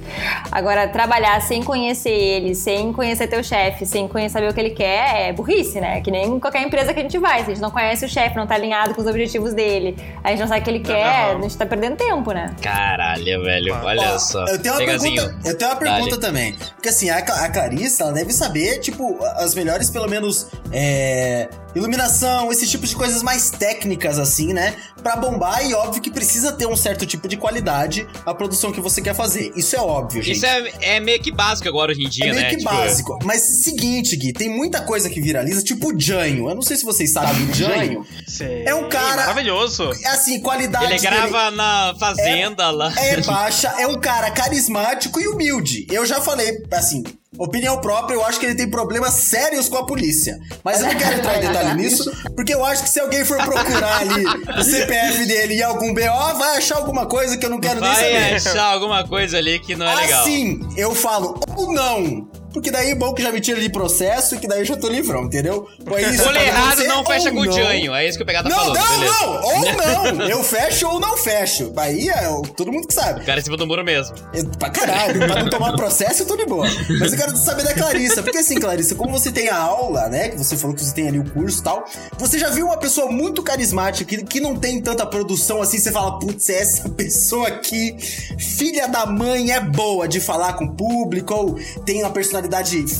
S5: Agora, trabalhar sem conhecer ele, sem conhecer teu chefe, sem conhecer saber o que ele quer, é burrice, né? Que nem qualquer empresa que a gente vai, se a gente não conhece o chefe, não tá alinhado com os objetivos dele, a gente não sabe o que ele quer,
S3: Aham.
S5: a gente tá perdendo tempo, né?
S1: Caralho, velho. Olha
S2: Ó,
S1: só.
S2: Eu tenho uma
S1: Pegazinho.
S2: pergunta, eu tenho uma pergunta
S1: Dale.
S2: também. Porque assim, a, a Clarissa, ela deve saber, tipo, as melhores, pelo menos, é, iluminação, esse tipo de coisas mais técnicas, assim, né? Pra bombar, e óbvio que precisa ter um certo tipo de qualidade a produção que você quer fazer. Isso é óbvio, gente.
S1: Isso é, é meio que básico agora hoje em dia,
S2: É meio
S1: né?
S2: que
S1: Tipo,
S2: básico. Mas seguinte, Gui, tem muita coisa que viraliza, tipo o Janho. Eu não sei se vocês sabem o Janho.
S3: Sei.
S2: É um cara-
S3: Maravilhoso.
S2: É assim, qualidade.
S1: Ele
S2: dele
S1: grava na fazenda lá.
S2: É baixa, é um cara carismático e humilde. Eu já falei, assim, opinião própria, eu acho que ele tem problemas sérios com a polícia. Mas eu não quero entrar em detalhe nisso, porque eu acho que se alguém for procurar ali o CPF dele e algum BO, vai achar alguma coisa que eu não quero nem
S1: Vai
S2: saber.
S1: achar alguma coisa ali que não é legal.
S2: Assim, eu falo ou não. Porque daí é bom que já me tira de processo e que daí eu já tô livrão, entendeu? Foi isso pra
S1: errado não fecha com o. Janho. É isso que o pegado tá
S2: Não,
S1: falando,
S2: não,
S1: beleza.
S2: não! Ou não! Eu fecho ou não fecho. Aí é o- todo mundo que sabe.
S1: O cara em cima do muro mesmo.
S2: Eu- Pra caralho, pra não tomar processo, eu tô de boa. Mas eu quero saber da Clarissa. Porque assim, Clarissa, como você tem a aula, né? Que você falou que você tem ali o curso e tal. Você já viu uma pessoa muito carismática que, que não tem tanta produção assim? Você fala, putz, essa pessoa aqui, filha da mãe, é boa de falar com o público, ou tem uma personalidade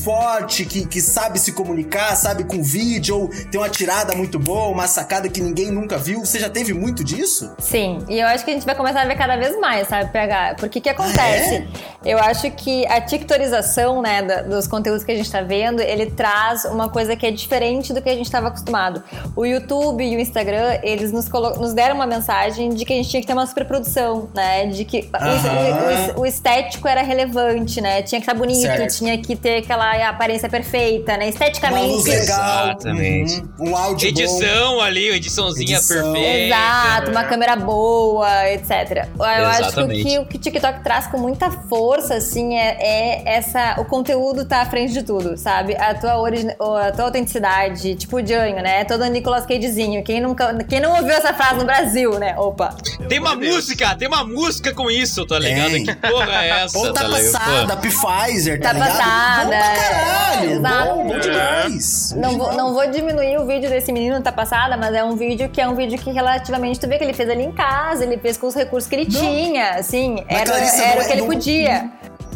S2: forte, que, que sabe se comunicar, sabe com vídeo, ou tem uma tirada muito boa, uma sacada que ninguém nunca viu. Você já teve muito disso?
S5: Sim, e eu acho que a gente vai começar a ver cada vez mais, sabe, PH? Porque o que acontece? Eu acho que a tiktorização, né, dos conteúdos que a gente tá vendo, ele traz uma coisa que é diferente do que a gente estava acostumado. O YouTube e o Instagram, eles nos, nos deram uma mensagem de que a gente tinha que ter uma superprodução, né? De que o-
S2: Aham.
S5: o, o estético era relevante, né? Tinha que estar bonito,
S2: Certo.
S5: tinha que ter aquela aparência perfeita, né?
S2: Uma
S5: Esteticamente.
S2: luz legal.
S1: Exatamente.
S2: uhum, Um áudio bom.
S1: Edição ali, ediçãozinha
S2: Edição.
S1: perfeita.
S5: Exato, uma câmera boa, etc. Eu acho que o
S1: Exatamente.
S5: que o que o TikTok traz com muita força, assim, é, é essa. O conteúdo tá à frente de tudo, sabe? A tua, origi- a tua autenticidade, tipo o Janho, né? Todo Nicolas Cagezinho. Quem, nunca, quem não ouviu essa frase no Brasil, né? Opa.
S1: Tem uma
S3: Deus.
S1: música, tem uma música com isso, tá ligado?
S2: Tem.
S1: Que porra é essa?
S2: Ou tá
S1: tá ligado?
S2: passada, Pfizer, tá,
S5: Tá
S2: ligado?
S5: passada,
S2: Bom pra caralho,
S5: é, exato.
S2: bom, bom demais.
S5: Não vou, não vou diminuir o vídeo desse menino tá passada, mas é um vídeo que é um vídeo que relativamente tu vê que ele fez ali em casa, ele fez com os recursos que ele
S2: Não.
S5: tinha, assim,
S2: Mas,
S5: era,
S2: Clarissa,
S5: era o
S2: é-
S5: que ele
S2: não-
S5: podia.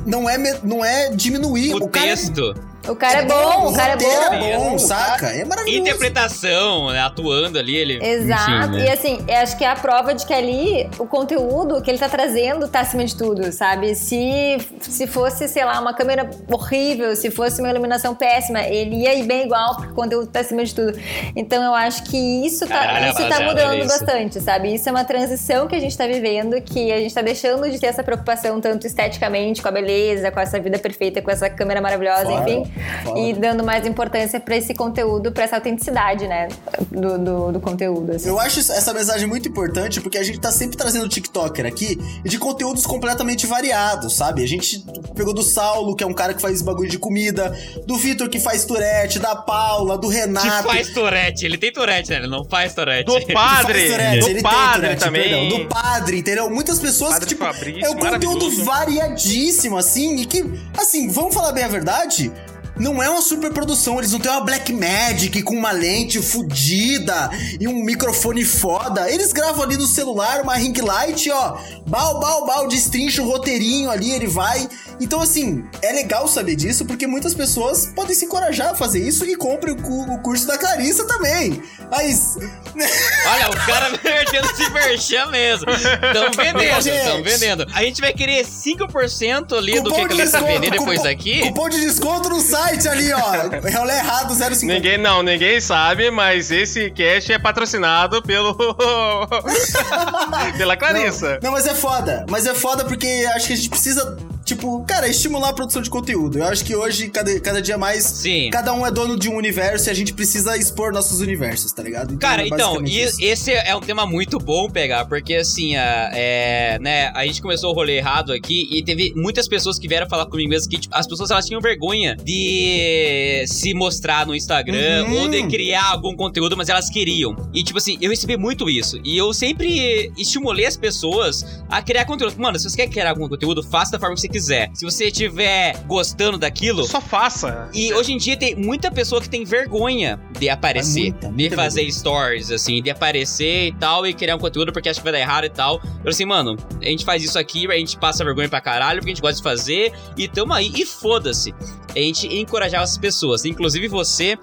S2: Não é, não é diminuir.
S1: O,
S2: cara é-
S1: texto,
S5: O cara é bom, o cara é bom.
S2: é bom, saca? É maravilhoso.
S1: interpretação, né, atuando ali, ele...
S5: Exato.
S1: enfim, né?
S5: E assim, eu acho que é a prova de que ali o conteúdo que ele tá trazendo tá acima de tudo, sabe? Se, se fosse, sei lá, uma câmera horrível, se fosse uma iluminação péssima, ele ia ir bem igual, porque o conteúdo tá acima de tudo. Então eu acho que isso tá,
S1: Caralho,
S5: isso tá mudando
S1: isso.
S5: bastante, sabe? Isso é uma transição que a gente tá vivendo, que a gente tá deixando de ter essa preocupação tanto esteticamente, com a beleza, com essa vida perfeita, com essa câmera maravilhosa,
S2: Fora,
S5: enfim. E dando mais importância pra esse conteúdo, pra essa autenticidade, né? Do, do, do conteúdo. assim.
S2: Eu acho essa mensagem muito importante porque a gente tá sempre trazendo TikToker aqui e de conteúdos completamente variados, sabe? A gente pegou do Saulo, que é um cara que faz bagulho de comida, do Vitor, que faz Tourette, da Paula, do
S1: Que
S2: Renato.
S1: faz Tourette, ele tem Tourette, né? Ele não faz Tourette.
S3: Do
S2: que
S3: padre.
S2: faz Tourette,
S3: Do
S2: ele tem
S3: padre
S2: Tourette,
S3: também.
S2: perdão, do padre, entendeu? Muitas pessoas
S3: Padre
S2: que, tipo,
S3: Fabrício,
S2: é um conteúdo variadíssimo, assim, e que, assim, vamos falar bem a verdade, não é uma super produção, eles não têm uma Black Magic com uma lente fodida e um microfone foda. Eles gravam ali no celular uma ring light, ó, bal, bal, bal, destrincha o roteirinho ali, ele vai. Então, assim, é legal saber disso, porque muitas pessoas podem se encorajar a fazer isso e comprem o, o curso da Clarissa também. Aí,
S1: Olha, o cara perdendo esse merchan mesmo. Tão vendendo,
S2: Gente.
S1: tão vendendo. A gente vai querer 5% ali do
S2: Cupom
S1: que, que tá
S2: desconto,
S1: vendendo depois
S2: cupom-
S1: aqui.
S2: Cupom de desconto no site ali, ó. Rolê errado, 0,50.
S3: Ninguém, não, ninguém sabe, mas esse cast é patrocinado pelo. pela Clarissa.
S2: Não, não, mas é foda. Mas é foda porque acho que a gente precisa, tipo, cara, estimular a produção de conteúdo. Eu acho que hoje, cada, cada dia mais,
S1: Sim.
S2: cada um é dono de um universo e a gente precisa expor nossos universos, tá ligado?
S1: Cara,
S2: é
S1: então,
S2: isso.
S1: esse é um tema muito bom pegar, porque assim, a, é, né, a gente começou o rolê errado aqui e teve muitas pessoas que vieram falar comigo mesmo que tipo, as pessoas elas tinham vergonha de se mostrar no Instagram
S2: Uhum.
S1: ou de criar algum conteúdo, mas elas queriam. E tipo assim, eu recebi muito isso. E eu sempre estimulei as pessoas a criar conteúdo. Mano, se você quer criar algum conteúdo, faça da forma que você quiser. Se você estiver gostando daquilo,
S3: Só faça.
S1: e hoje em dia tem muita pessoa que tem vergonha de aparecer,
S2: muita,
S1: de
S2: muita
S1: fazer stories, assim, de aparecer e tal, e criar um conteúdo porque acha que vai dar errado e tal. Eu assim, mano, a gente faz isso aqui, a gente passa vergonha pra caralho, porque a gente gosta de fazer, e tamo aí, e foda-se. A gente encorajava as pessoas, inclusive você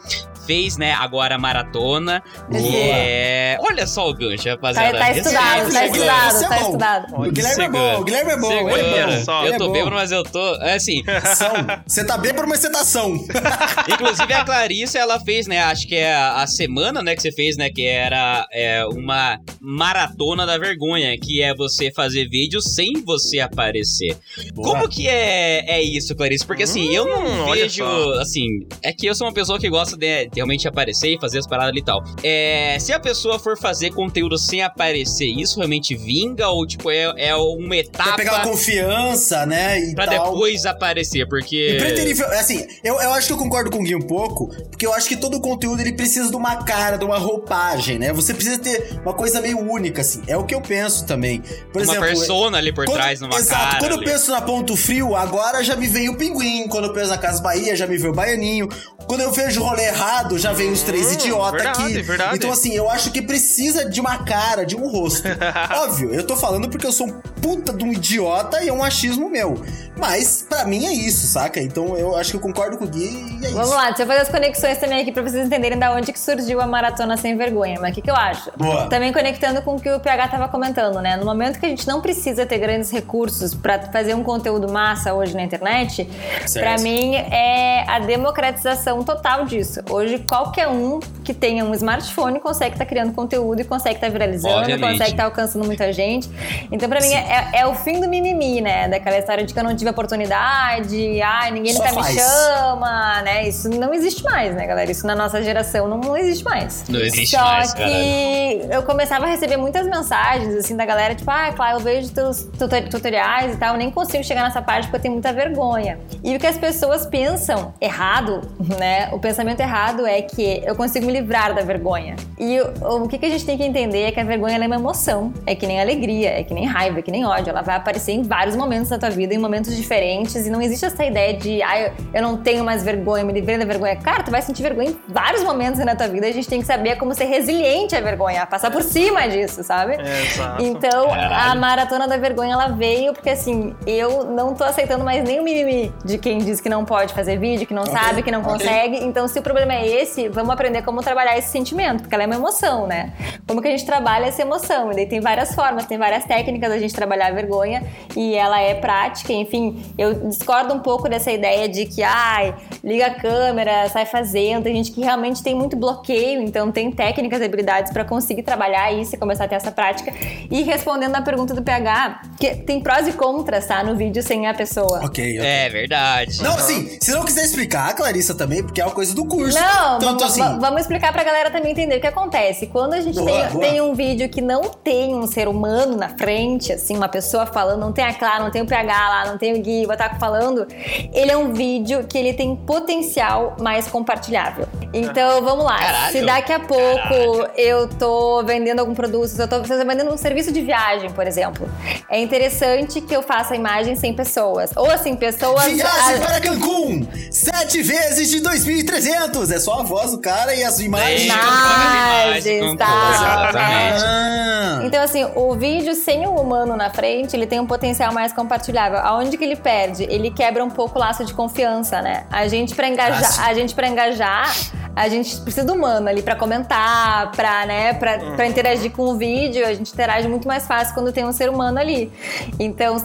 S1: fez, né, agora a maratona.
S5: Boa.
S1: É... Olha só o gancho,
S5: Tá,
S1: rapaziada.
S5: tá estudado, tá
S1: Segura.
S5: estudado,
S2: é
S5: tá estudado.
S2: O Guilherme é bom, o Guilherme é bom.
S1: Segura.
S2: ele é
S3: só.
S1: Eu tô
S2: é
S1: bêbado, mas eu tô. É assim.
S2: São. Você tá bêbado, mas você tá são.
S1: Inclusive a Clarissa, ela fez, né? Acho que é a, semana, né, que você fez, né? Que era é, uma maratona da vergonha, que é você fazer vídeo sem você aparecer. Como que é, é isso, Clarice? Porque assim, eu não
S3: Hum, olha
S1: vejo. Assim, é que eu sou uma pessoa que gosta de realmente aparecer e fazer as paradas ali e tal. É, se a pessoa for fazer conteúdo sem aparecer, isso realmente vinga? Ou, tipo, é, é uma
S2: Pra
S1: etapa
S2: pegar uma confiança, né? E
S1: pra
S2: tal.
S1: depois aparecer? Porque.
S2: E preterível, assim, eu, eu acho que eu concordo com o Gui um pouco, porque eu acho que todo o conteúdo ele precisa de uma cara, de uma roupagem, né? Você precisa ter uma coisa meio única, assim. É o que eu penso também. Por
S1: uma
S2: exemplo,
S1: persona ali por
S2: quando-
S1: trás, numa
S2: Exato,
S1: cara.
S2: quando eu
S1: ali.
S2: penso na Ponto Frio, agora já me veio o Pinguim. Quando eu penso na Casa Bahia, já me veio o Baianinho. Quando eu vejo o rolê errado, já vem os três
S3: Hum,
S2: idiotas
S3: verdade,
S2: aqui.
S3: verdade.
S2: Então, assim, eu acho que precisa de uma cara, de um rosto. Óbvio, eu tô falando porque eu sou um puta de um idiota e é um achismo meu. Mas, pra mim, é isso, saca? Então, eu acho que eu concordo com o Gui e é
S5: Vamos
S2: isso.
S5: lá, deixa eu fazer as conexões também aqui pra vocês entenderem da onde que surgiu a maratona sem vergonha. Mas o que, que eu acho?
S2: Boa.
S5: Também conectando com o que o PH tava comentando, né? No momento que a gente não precisa ter grandes recursos pra fazer um conteúdo massa hoje na internet, pra mim é a democratização total disso. Hoje, qualquer um que tenha um smartphone consegue estar criando conteúdo e consegue estar viralizando,
S1: Obviamente.
S5: consegue estar alcançando muita gente. Então, pra mim, é, é o fim do mimimi, né? Daquela história de que eu não tive oportunidade, ai, ninguém
S2: Só
S5: nunca me chama, né? Isso não existe mais, né, galera? Isso na nossa geração não, não existe mais.
S1: Não existe
S5: Só
S1: mais,
S5: que
S1: caralho.
S5: eu começava a receber muitas mensagens, assim, da galera, tipo, ah, claro, eu vejo teus tutor- tutoriais e tal, eu nem consigo chegar nessa parte porque eu tenho muita vergonha. E o que as pessoas pensam errado, né? O pensamento errado é que eu consigo me livrar da vergonha. E o, o que, que a gente tem que entender é que a vergonha é uma emoção. É que nem alegria, é que nem raiva, é que nem ódio. Ela vai aparecer em vários momentos da tua vida, em momentos diferentes. E não existe essa ideia de, ah, eu, eu não tenho mais vergonha, me livrei da vergonha. Cara, tu vai sentir vergonha em vários momentos na tua vida. A gente tem que saber como ser resiliente à vergonha, passar por cima disso, sabe?
S3: É, exato.
S5: Então, a
S1: Caralho.
S5: maratona da vergonha ela veio porque assim, eu não tô aceitando mais nem o mimimi de quem diz que não pode fazer vídeo, que não
S2: Ok,
S5: sabe, que não
S2: ok.
S5: consegue. Então, se o problema é esse, vamos aprender como trabalhar esse sentimento, porque ela é uma emoção, né? Como que a gente trabalha essa emoção? E daí tem várias formas, tem várias técnicas da gente trabalhar a vergonha e ela é prática, enfim, eu discordo um pouco dessa ideia de que, ai, liga a câmera, sai fazendo. Tem gente que realmente tem muito bloqueio, então tem técnicas e habilidades pra conseguir trabalhar isso e começar a ter essa prática. E respondendo na pergunta do PH, que tem prós e contras, tá? No vídeo sem a pessoa.
S2: Ok, ok.
S1: É verdade.
S2: Não, assim, se não quiser explicar, Clarissa também, porque é uma coisa do curso.
S5: Não,
S2: Tanto
S5: vamos,
S2: assim.
S5: va- vamos explicar pra galera também entender o que acontece. Quando a gente
S2: Boa,
S5: tem,
S2: boa.
S5: tem um vídeo que não tem um ser humano na frente, assim, uma pessoa falando, não tem a Clara, não tem o PH lá, não tem o Gui, o Otaku falando, ele é um vídeo que ele tem potencial mais compartilhável. Então, vamos lá.
S1: Caralho.
S5: Se daqui a pouco eu tô vendendo algum produto, se eu tô, se eu tô vendendo um serviço de viagem, por exemplo, é interessante que eu faça a imagem sem pessoas. Ou assim, pessoas...
S2: Viagem
S5: a-
S2: para Cancún! Sete vezes de 2.300! É só a voz do cara e as imagens.
S5: Imagens, tá.
S2: Ah,
S5: Então, assim, o vídeo sem o humano na frente, ele tem um potencial mais compartilhável. Aonde que ele perde? Ele quebra um pouco o laço de confiança, né? A gente, pra
S2: sim.
S5: engajar, a gente, pra engajar, a gente precisa do humano ali pra comentar, pra, né, pra, pra interagir com o vídeo. A gente interage muito mais fácil quando tem um ser humano ali. Então,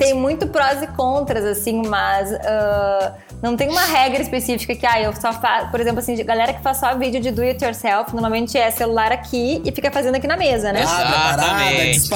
S5: tem muito prós e contras, assim, mas ah, não tem uma regra específica que, ah, eu só faço. Por exemplo, assim, galera que faz só vídeo de do it yourself, normalmente é celular aqui e fica fazendo aqui na mesa, né?
S2: abre a parada,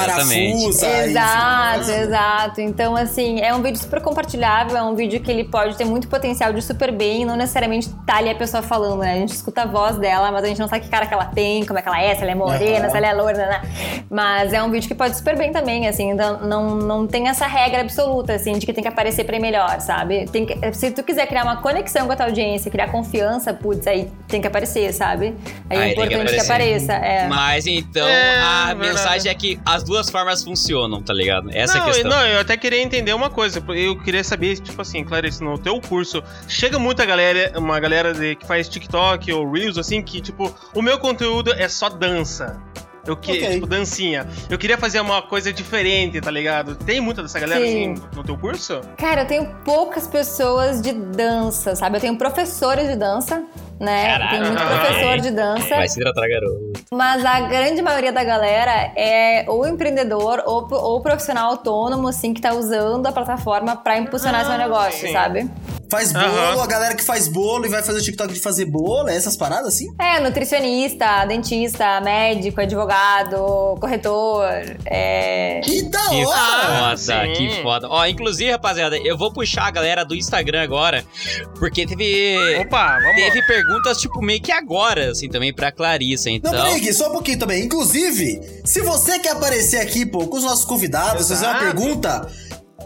S1: Exatamente,
S5: Exato, exato. Então, assim, é um vídeo super compartilhável, é um vídeo que ele pode ter muito potencial de super bem, não necessariamente tá ali a pessoa falando, né? A gente escuta a voz dela, mas a gente não sabe que cara que ela tem, como é que ela é, se ela é morena,
S2: Aham.
S5: se ela é loira, né? Mas é um vídeo que pode super bem também, assim, então não, não tem essa regra absoluta, assim, de que tem que aparecer pra ir melhor, sabe? Tem que- se tu quiser criar uma conexão com a tua audiência, criar confiança, putz, aí tem que aparecer, sabe? Aí, é
S1: Aí que
S5: importante que apareça. é.
S1: Mas então,
S3: É,
S1: a
S3: verdade.
S1: mensagem é que as duas formas funcionam, tá ligado? Essa é a
S3: não,
S1: questão.
S3: não, eu até queria entender uma coisa. Eu queria saber, tipo assim, Clarice, no teu curso, chega muita galera, uma galera de- que faz TikTok ou Reels, assim, que, tipo, o meu conteúdo é só dança. Eu que,
S2: Ok.
S3: tipo, dancinha. Eu queria fazer uma coisa diferente, tá ligado? Tem muita dessa galera,
S5: Sim.
S3: assim, no teu curso?
S5: Cara, eu tenho poucas pessoas de dança, sabe? Eu tenho professores de dança, né?
S1: Caraca.
S5: Tem muito professor de dança.
S1: Vai se tratar, garoto.
S5: Mas a grande maioria da galera é ou empreendedor ou, ou profissional autônomo, assim, que tá usando a plataforma pra impulsionar seu negócio,
S3: sim.
S5: sabe?
S2: Faz bolo,
S3: Aham.
S2: a galera que faz bolo e vai fazer o TikTok de fazer bolo, é essas paradas assim?
S5: É, nutricionista, dentista, médico, advogado, corretor, é...
S2: Que da
S1: Que
S2: hora!
S1: foda,
S3: sim.
S1: que foda. Ó, inclusive, rapaziada, eu vou puxar a galera do Instagram agora, porque teve.
S3: Opa, vamos
S1: Teve
S3: lá.
S1: perguntas, tipo, meio que agora, assim, também pra Clarissa,
S2: Não,
S1: então.
S2: peraí, Gui, só um pouquinho também. Inclusive, se você quer aparecer aqui, pô, com os nossos convidados, fazer uma
S3: Exato.
S2: pergunta,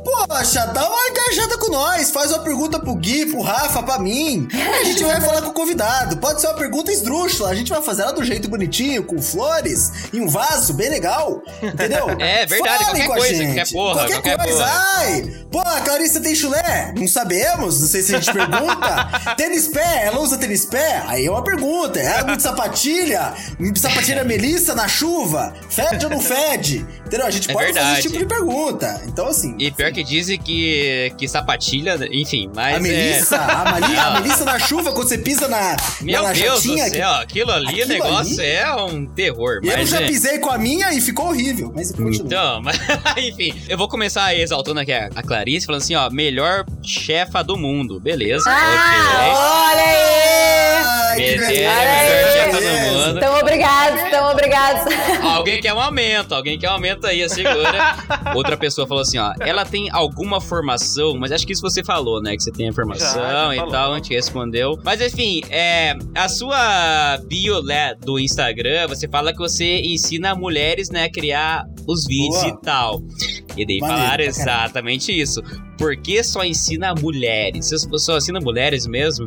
S2: poxa, dá uma engajada com nós. Faz uma pergunta pro Gui, pro Rafa, pra mim. A gente vai falar com o convidado. Pode ser uma pergunta esdrúxula. A gente vai fazer ela do jeito bonitinho, com flores, em um vaso, bem legal. Entendeu?
S1: É, verdade,
S2: Falem
S1: qualquer coisa,
S2: gente.
S1: qualquer porra,
S2: Qualquer,
S1: qualquer
S2: coisa.
S1: porra.
S2: Ai, pô, a Clarissa tem chulé? Não sabemos, não sei se a gente pergunta. tênis pé, ela usa tênis pé? Aí é uma pergunta. É muito sapatilha? Sapatilha Melissa na chuva? Fede ou não fede? Entendeu? A gente
S1: É
S2: pode fazer
S1: verdade.
S2: esse tipo de pergunta. Então, assim.
S1: E pior que dizem que, que sapatilha, enfim, mas.
S2: A Melissa,
S1: é...
S2: a, Mali- a Melissa na chuva, quando você pisa na,
S1: Meu
S2: na
S1: Deus do
S2: lajatinha,
S1: céu, aquilo ali,
S2: Aquilo
S1: o negócio
S2: ali?
S1: é um terror.
S2: Eu
S1: mas
S2: já
S1: é...
S2: pisei com a minha e ficou horrível. Mas continua.
S1: Então, mas, enfim, eu vou começar exaltando aqui a, a Clarice, falando assim, ó, melhor chefa do mundo, beleza?
S5: Ah, olha aí!
S1: Beleza, melhor chefa do mundo.
S5: Tão obrigados, tão obrigados.
S1: ok. Alguém quer um aumento, alguém quer um aumento aí, segura. Outra pessoa falou assim, ó, ela tem alguma formação, mas acho que isso você falou, né, que você tem a formação
S3: Já, já
S1: e tal, a gente respondeu. Mas enfim, é, a sua bio né, do Instagram, você fala que você ensina mulheres, né, a criar os vídeos
S2: Boa.
S1: e tal. E daí
S2: Maneiro
S1: falaram exatamente isso. Por que só ensina mulheres? Você só ensina mulheres mesmo?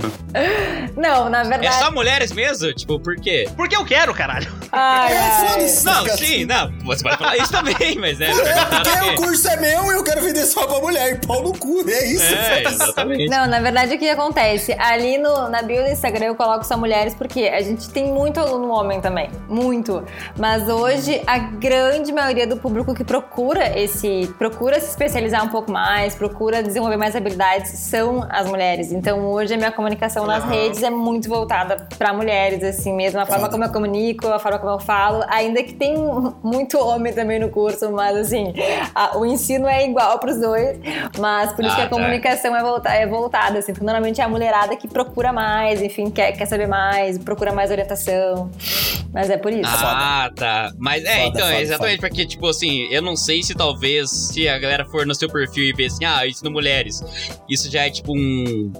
S5: Não, na
S1: É
S5: verdade.
S1: só mulheres mesmo? Tipo, por quê?
S3: Porque eu quero, caralho.
S5: Ai,
S2: É,
S5: ai.
S1: Não, sim, não. Você pode falar isso também, mas?
S2: É, porque o curso é meu e eu quero vender só pra mulher. E pau no cu, é isso.
S1: É, exatamente.
S5: Não, na verdade, o que acontece? Ali no, na bio do Instagram eu coloco só mulheres porque a gente tem muito aluno homem também. Muito. Mas hoje, a grande maioria do público que procura esse. Procura se especializar um pouco mais, procura desenvolver mais habilidades, são as mulheres. Então hoje a minha comunicação nas redes é muito voltada pra mulheres, assim mesmo. A forma
S2: Foda.
S5: como eu comunico, a forma como eu falo. Ainda que tem muito homem também no curso, mas assim, a- o ensino é igual pros dois. Mas por isso
S1: Ah,
S5: que a
S1: tá.
S5: comunicação é, volta, é voltada, assim. Porque normalmente é a mulherada que procura mais, enfim, quer, quer saber mais, procura mais orientação. Mas é por isso.
S1: Ah, tá. Mas é,
S2: Foda,
S1: então,
S2: foda,
S1: exatamente, porque, tipo assim, eu não sei se talvez, se a galera for no seu perfil e ver assim, ah, eu ensino mulheres, isso já é tipo um.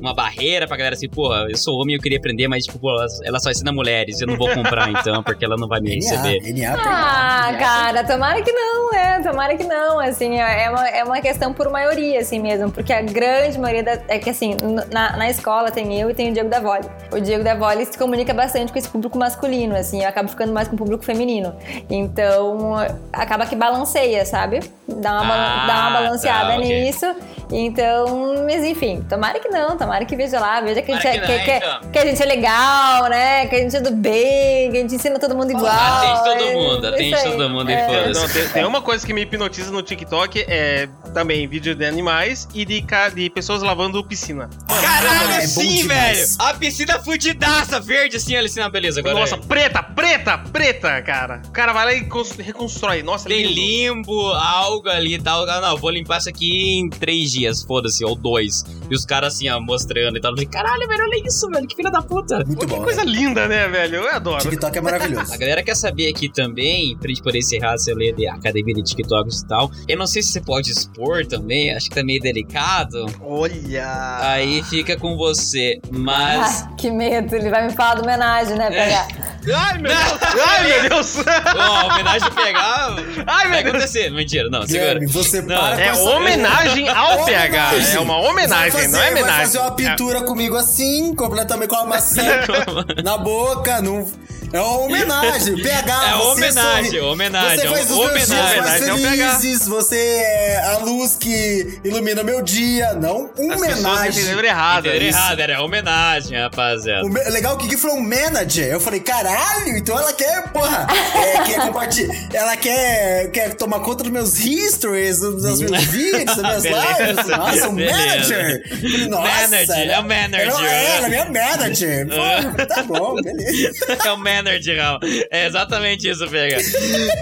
S1: Uma barreira pra galera assim, pô, eu sou homem e eu queria aprender, mas, tipo, pô, ela, só ensina mulheres, eu não vou comprar então, porque ela não vai me receber.
S2: NA, NA,
S5: Ah,
S2: NA.
S5: cara, tomara que não, é, tomara que não, assim, é é uma, é uma questão por maioria, assim mesmo, porque a grande maioria da, é que, assim, na, na escola tem eu e tem o Diego da Vole. O Diego da Vole se comunica bastante com esse público masculino, assim, eu acabo ficando mais com o público feminino, então acaba que balanceia, sabe? Dá uma,
S1: Ah,
S5: dá uma balanceada
S1: tá, ok.
S5: nisso, então, mas enfim, tomara que não, tomara que veja lá, veja que a gente,
S1: Tomara
S5: é,
S1: que
S5: que,
S1: não,
S5: que-
S1: então.
S5: que a gente é legal, né, que a gente é do bem, que a gente ensina todo mundo igual.
S1: Atende todo
S5: é
S1: mundo,
S5: isso
S1: atende todo mundo e
S5: É.
S1: foda-se.
S3: Não, tem, tem uma coisa que me hipnotiza no TikTok, é também vídeo de animais e de, de pessoas lavando piscina.
S1: Caralho,
S2: é
S1: sim,
S2: demais.
S1: velho! A piscina fudidaça, verde, assim, ali, assim, beleza, agora
S3: Nossa,
S1: é.
S3: preta, preta, preta, cara. O cara vai lá e cons- reconstrói. Nossa,
S1: Tem
S3: lindo.
S1: limbo, algo ali e tal. Ah, não, vou limpar isso aqui em três dias, foda-se, ou dois. E os caras assim, ó, mostrando e tal. Eu falei, caralho, velho, olha isso, velho, que filha da puta.
S2: Muito
S3: Que
S2: bom.
S3: coisa
S2: né?
S3: linda, né, velho? Eu adoro.
S2: TikTok é maravilhoso.
S1: A galera quer saber aqui também, pra gente poder encerrar essa lei de academia de TikToks e tal. Eu não sei se você pode expor também, acho que tá meio delicado.
S3: Olha.
S1: Aí fica com você. Mas.
S5: Ah, que medo, ele vai me falar do homenagem, né, PH?
S3: Ai, meu Deus. Ai, meu Deus.
S1: Ó, homenagem pegar.
S3: Ai,
S1: Vai
S3: meu Deus.
S1: acontecer. Mentira, não, segura.
S2: Guilherme, você
S1: Não,
S2: para
S3: É homenagem ao PH. É uma homenagem,
S2: fazer-
S3: não é homenagem.
S2: Uma pintura comigo assim, completamente com uma maçã na boca, não... É uma homenagem. PH,
S1: É
S2: você
S1: homenagem,
S2: sorri-
S1: homenagem,
S2: Você
S1: é
S2: faz os
S1: uma
S2: meus dias mais
S3: homenagem. É um PH.
S2: felizes. Você é a luz que ilumina meu dia. Não homenagem.
S3: entenderam errado.
S1: Entenderam
S3: isso.
S1: errado, era homenagem, rapaziada.
S2: O me- legal que foi um manager. Eu falei, caralho, então ela quer, porra, é, quer compartilhar. Ela quer, quer tomar conta dos meus histories, dos meus vídeos, das minhas
S1: Beleza,
S2: lives. Nossa, um
S1: beleza.
S2: manager. Falei, Nossa,
S1: Manager,
S2: ela-
S1: é o manager.
S2: Ela, é, ela é minha manager. Pô, tá bom, beleza.
S1: é o manager, Raul. É exatamente isso, pega.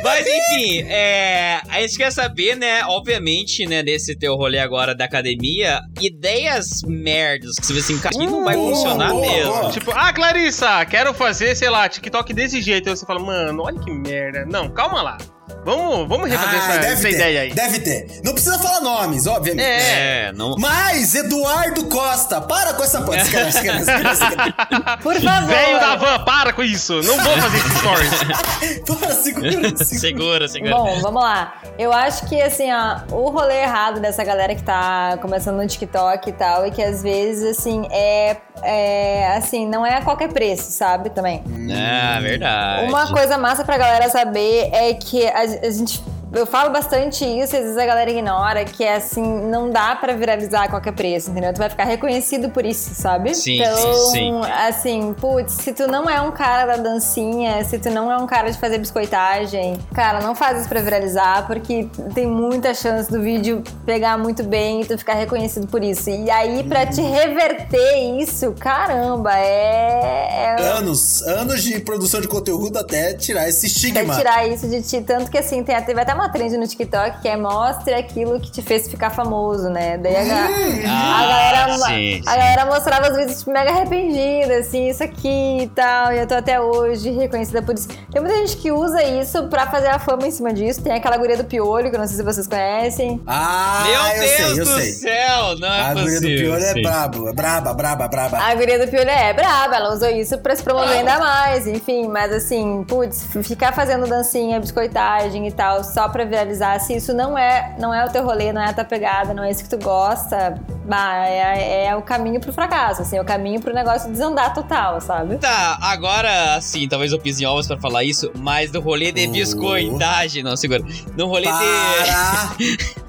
S1: Mas enfim, é, a gente quer saber, né, obviamente, né, nesse teu rolê agora da academia, ideias merdas que você vê assim, cara, não vai funcionar
S2: boa,
S1: mesmo.
S2: boa.
S3: Tipo, ah, Clarissa, quero fazer, sei lá, TikTok desse jeito. Aí você fala, mano, olha que merda. Não, calma lá. Vamos, vamos refazer
S2: Ah,
S3: essa,
S2: deve
S3: essa
S2: ter,
S3: ideia aí.
S2: Deve ter. Não precisa falar nomes, obviamente.
S3: É.
S1: É, não.
S2: Mas, Eduardo Costa, para com essa porra. Esquece, esquece, esquece, esquece.
S5: Por favor.
S3: Velho da van, para com isso. Não vou fazer stories.
S2: Para, segura, segura.
S1: Segura, segura.
S5: Bom, vamos lá. Eu acho que, assim, ó, o rolê errado dessa galera que tá começando no TikTok e tal, e que às vezes, assim, é, é assim, não é a qualquer preço, sabe? Também.
S1: É, verdade.
S5: Uma coisa massa pra galera saber é que a, a gente. Eu falo bastante isso, às vezes a galera ignora, que é assim, não dá pra viralizar a qualquer preço, entendeu? Tu vai ficar reconhecido por isso, sabe?
S1: Sim,
S5: então,
S1: sim, sim.
S5: assim, putz, se tu não é um cara da dancinha, se tu não é um cara de fazer biscoitagem, cara, não faz isso pra viralizar, porque tem muita chance do vídeo pegar muito bem e tu ficar reconhecido por isso. E aí, pra te reverter isso, caramba, é. é
S2: Anos, anos de produção de conteúdo até tirar esse estigma.
S5: tirar isso de ti. Tanto que assim, tem, teve até uma trend no TikTok que é mostre aquilo que te fez ficar famoso, né? Daí a, ga-
S1: Ah,
S5: a galera,
S1: sim,
S5: a
S1: sim.
S5: galera mostrava os vídeos tipo, mega arrependida, assim, isso aqui e tal. E eu tô até hoje reconhecida por isso. Tem muita gente que usa isso pra fazer a fama em cima disso. Tem aquela guria do piolho, que eu não sei se vocês conhecem.
S2: Ah,
S1: Meu
S2: eu
S1: Deus
S2: sei, eu
S1: do
S2: sei.
S1: céu, não é
S2: A agulha do
S1: possível.
S2: piolho é brabo, é braba, braba, braba.
S5: A guria do piolho é braba, ela usou isso pra se promover ainda mais, enfim. Mas assim, putz, ficar fazendo dancinha, biscoitagem e tal, só pra viralizar, se isso não é, não é o teu rolê, não é a tua pegada, não é isso que tu gosta, bah, é, é o caminho pro fracasso, assim, é o caminho pro negócio desandar total, sabe?
S1: Tá, agora, assim, talvez eu pise em ovos pra falar isso, mas no rolê de
S2: Oh.
S1: biscoitagem, não, segura. No rolê de...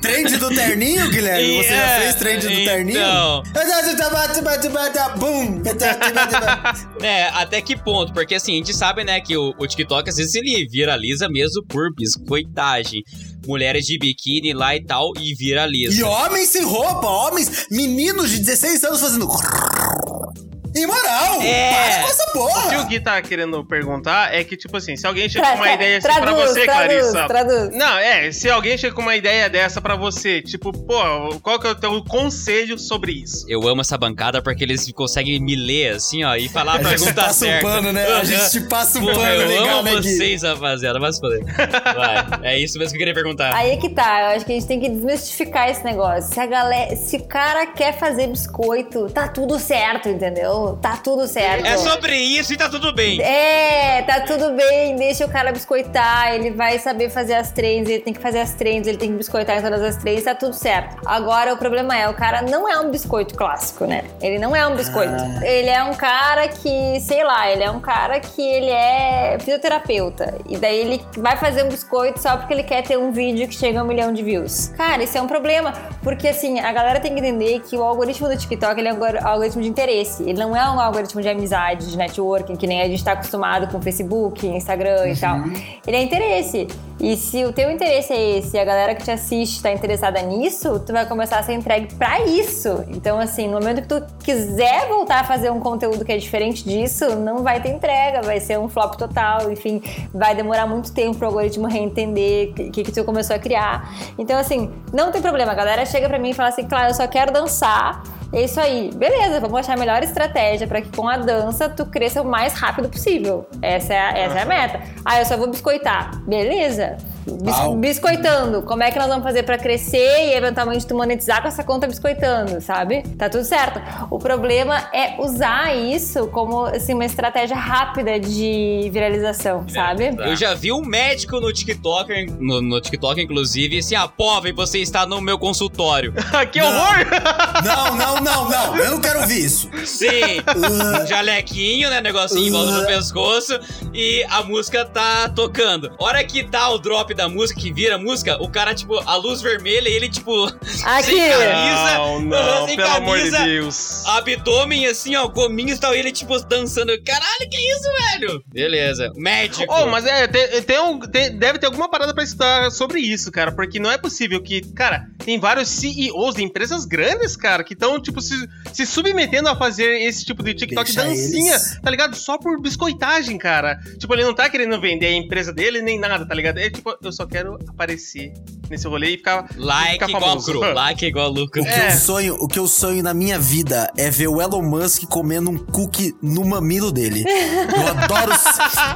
S2: Trend do terninho, Guilherme? Você já
S1: É,
S2: fez trend do
S1: então.
S2: terninho?
S1: É, até que ponto? Porque assim, a gente sabe, né, que o, o TikTok às vezes ele viraliza mesmo por biscoitagem. Mulheres de biquíni lá e tal, e viraliza.
S2: E homens sem roupa, homens, meninos de 16 anos fazendo. Imoral!
S1: É.
S2: Para com essa
S3: O que o
S2: porra!
S3: Gui tá querendo perguntar é que, tipo assim, se alguém chega
S5: Tra-
S3: com uma ideia assim pra
S5: traduz,
S3: você,
S5: traduz,
S3: Clarissa.
S5: traduz.
S3: Não, é, se alguém chega com uma ideia dessa pra você, tipo, pô, qual que é o teu conselho sobre isso?
S1: Eu amo essa bancada porque eles conseguem me ler assim, ó, e falar a,
S2: A gente
S1: pergunta
S2: passa um
S1: certa.
S2: pano, né? A gente te passa um
S1: Porra,
S2: pano
S1: eu
S2: legal,
S1: amo
S2: né, Gui?
S1: vocês, rapaziada. Vai se foder. Vai. É isso mesmo que eu queria perguntar.
S5: Aí é que tá, eu acho que a gente tem que desmistificar esse negócio. Se a galera, se o cara quer fazer biscoito, tá tudo certo, entendeu? Tá tudo certo.
S1: É sobre isso e tá tudo bem.
S5: É, tá tudo bem, deixa o cara biscoitar, ele vai saber fazer as trends, ele tem que fazer as trends, ele tem que biscoitar em todas as trends, tá tudo certo. Agora o problema é, o cara não é um biscoito clássico, né? Ele não é um biscoito.
S2: Ah.
S5: Ele é um cara que, sei lá, ele é um cara que ele é fisioterapeuta. E daí ele vai fazer um biscoito só porque ele quer ter um vídeo que chega a um milhão de views. Cara, isso é um problema, porque assim, a galera tem que entender que o algoritmo do TikTok ele é um algoritmo de interesse. Ele não é um algoritmo de amizade, de networking, que nem a gente tá acostumado com Facebook, Instagram e tal. Ele é interesse. E se o teu interesse é esse e a galera que te assiste tá interessada nisso, tu vai começar a ser entregue pra isso. Então, assim, no momento que tu quiser voltar a fazer um conteúdo que é diferente disso, não vai ter entrega, vai ser um flop total. Enfim, vai demorar muito tempo pro algoritmo reentender o que, que tu começou a criar. Então, assim, não tem problema. A galera chega pra mim e fala assim, claro, eu só quero dançar. É isso aí. Beleza, vamos achar a melhor estratégia para que com a dança tu cresça o mais rápido possível. Essa é a, essa é a meta. Ah, eu só vou biscoitar. Beleza. Bis- biscoitando. Como é que nós vamos fazer pra crescer e eventualmente tu monetizar com essa conta biscoitando, sabe? Tá tudo certo. O problema é usar isso como assim, uma estratégia rápida de viralização, sabe?
S1: Eu já vi um médico no TikTok, no, no TikTok, inclusive, assim, ah, Povem, você está no meu consultório.
S3: que horror!
S2: Não, não, não, não. Eu não quero ouvir isso.
S1: Sim, um jalequinho, né? Negocinho em volta do pescoço e a música tá tocando. Hora que dá o drop da música, que vira a música, o cara, tipo, a luz vermelha e ele, tipo,
S5: Aqui.
S1: sem camisa,
S3: Não, não,
S1: sem
S3: pelo amor de
S1: camisa,
S3: Deus.
S1: abdômen, assim, ó, gominhos e tal, e ele, tipo, dançando. Caralho, que isso, velho? Beleza. Médico.
S3: Oh, mas é, tem, tem um- tem- deve ter alguma parada pra estudar sobre isso, cara, porque não é possível que, cara, tem vários CEOs de empresas grandes, cara, que estão, tipo, se, se submetendo a fazer esse tipo de TikTok
S2: Deixa
S3: dancinha,
S2: eles.
S3: tá ligado? Só por biscoitagem, cara. Tipo, ele não tá querendo vender a empresa dele nem nada, tá ligado? É tipo, eu só quero aparecer nesse rolê e ficar.
S1: Like
S3: ficar
S1: igual cru. Like igual lucro.
S2: O que,
S3: É.
S2: eu sonho, o que eu sonho na minha vida é ver o Elon Musk comendo um cookie no mamilo dele. Eu adoro,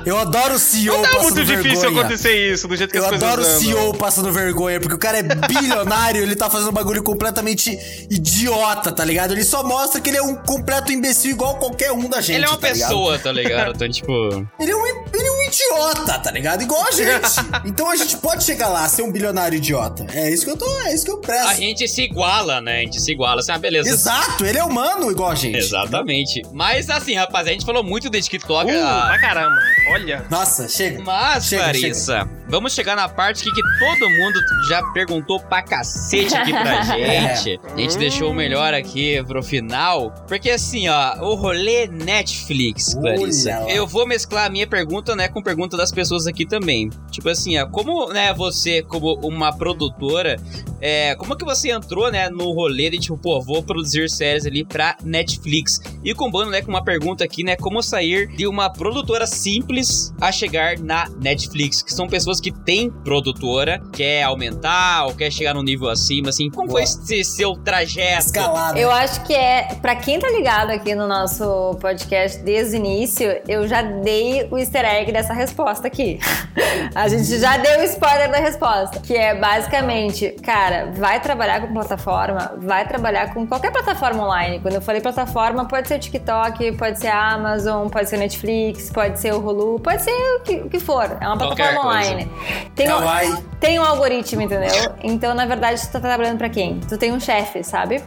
S2: eu adoro o CEO
S3: Não é
S2: passando
S3: muito difícil
S2: vergonha.
S3: acontecer isso, do jeito que
S2: Eu
S3: as coisas
S2: adoro o. CEO passando vergonha, porque o cara é bilionário, ele tá fazendo um bagulho completamente idiota, tá ligado? Ele só mostra que ele é um completo imbecil igual qualquer um da gente.
S1: Ele é uma
S2: tá ligado?
S1: pessoa, tá ligado? Então, tipo.
S2: Ele é, um, ele é um idiota, tá ligado? Igual a gente. então a gente pode chegar lá, ser um bilionário idiota. É isso que eu tô, é isso que eu presto.
S1: A gente se iguala, né? A gente se iguala. Assim, ah, beleza.
S2: Exato, ele é humano igual a gente.
S1: Exatamente. Mas assim, rapaz, a gente falou muito de TikTok.
S3: Uh,
S1: ah,
S3: pra caramba. Olha.
S2: Nossa, chega.
S1: Mas,
S2: Chega,
S1: Clarissa, vamos chegar na parte aqui que todo mundo já perguntou pra cacete aqui pra gente. A gente deixou o melhor aqui pro final. Porque assim, ó, o rolê Netflix, Clarissa.
S2: Olha.
S1: Eu vou mesclar a minha pergunta, né, com pergunta das pessoas aqui também. Tipo assim, ó, como, né, você, como uma produtora, é, como que você entrou, né, no rolê de tipo, pô, vou produzir séries ali pra Netflix? E combando, né, com uma pergunta aqui, né, como sair de uma produtora simples a chegar na Netflix? Que são pessoas que têm produtora, quer aumentar ou quer chegar num nível acima, assim. Como foi
S2: Boa.
S1: esse seu trajeto?
S2: Escalada.
S5: Eu acho que é, pra quem tá ligado aqui no nosso podcast desde o início, eu já dei o easter egg dessa resposta aqui. A gente já deu o spoiler da resposta, que é basicamente, cara, vai trabalhar com plataforma, vai trabalhar com qualquer plataforma online. Quando eu falei plataforma, pode ser o TikTok, pode ser a Amazon, pode ser o Netflix, pode ser o Hulu, pode ser o que, o que for. É uma plataforma online. Tem um- tem um algoritmo, entendeu? Então, na verdade, tu tá trabalhando pra quem? Tu tem um chefe, sabe?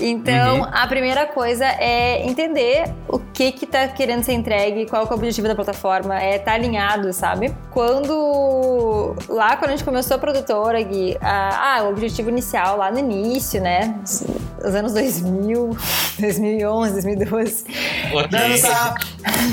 S5: Então,
S1: Uhum.
S5: a primeira coisa é entender o que que tá querendo ser entregue, qual que é o objetivo da plataforma, é tá alinhado, sabe? Quando lá quando a gente começou a produtora, Gui, a- ah, o objetivo inicial lá no início, né? Os anos 2000, 2011, 2012.
S1: Ok.
S2: Dança,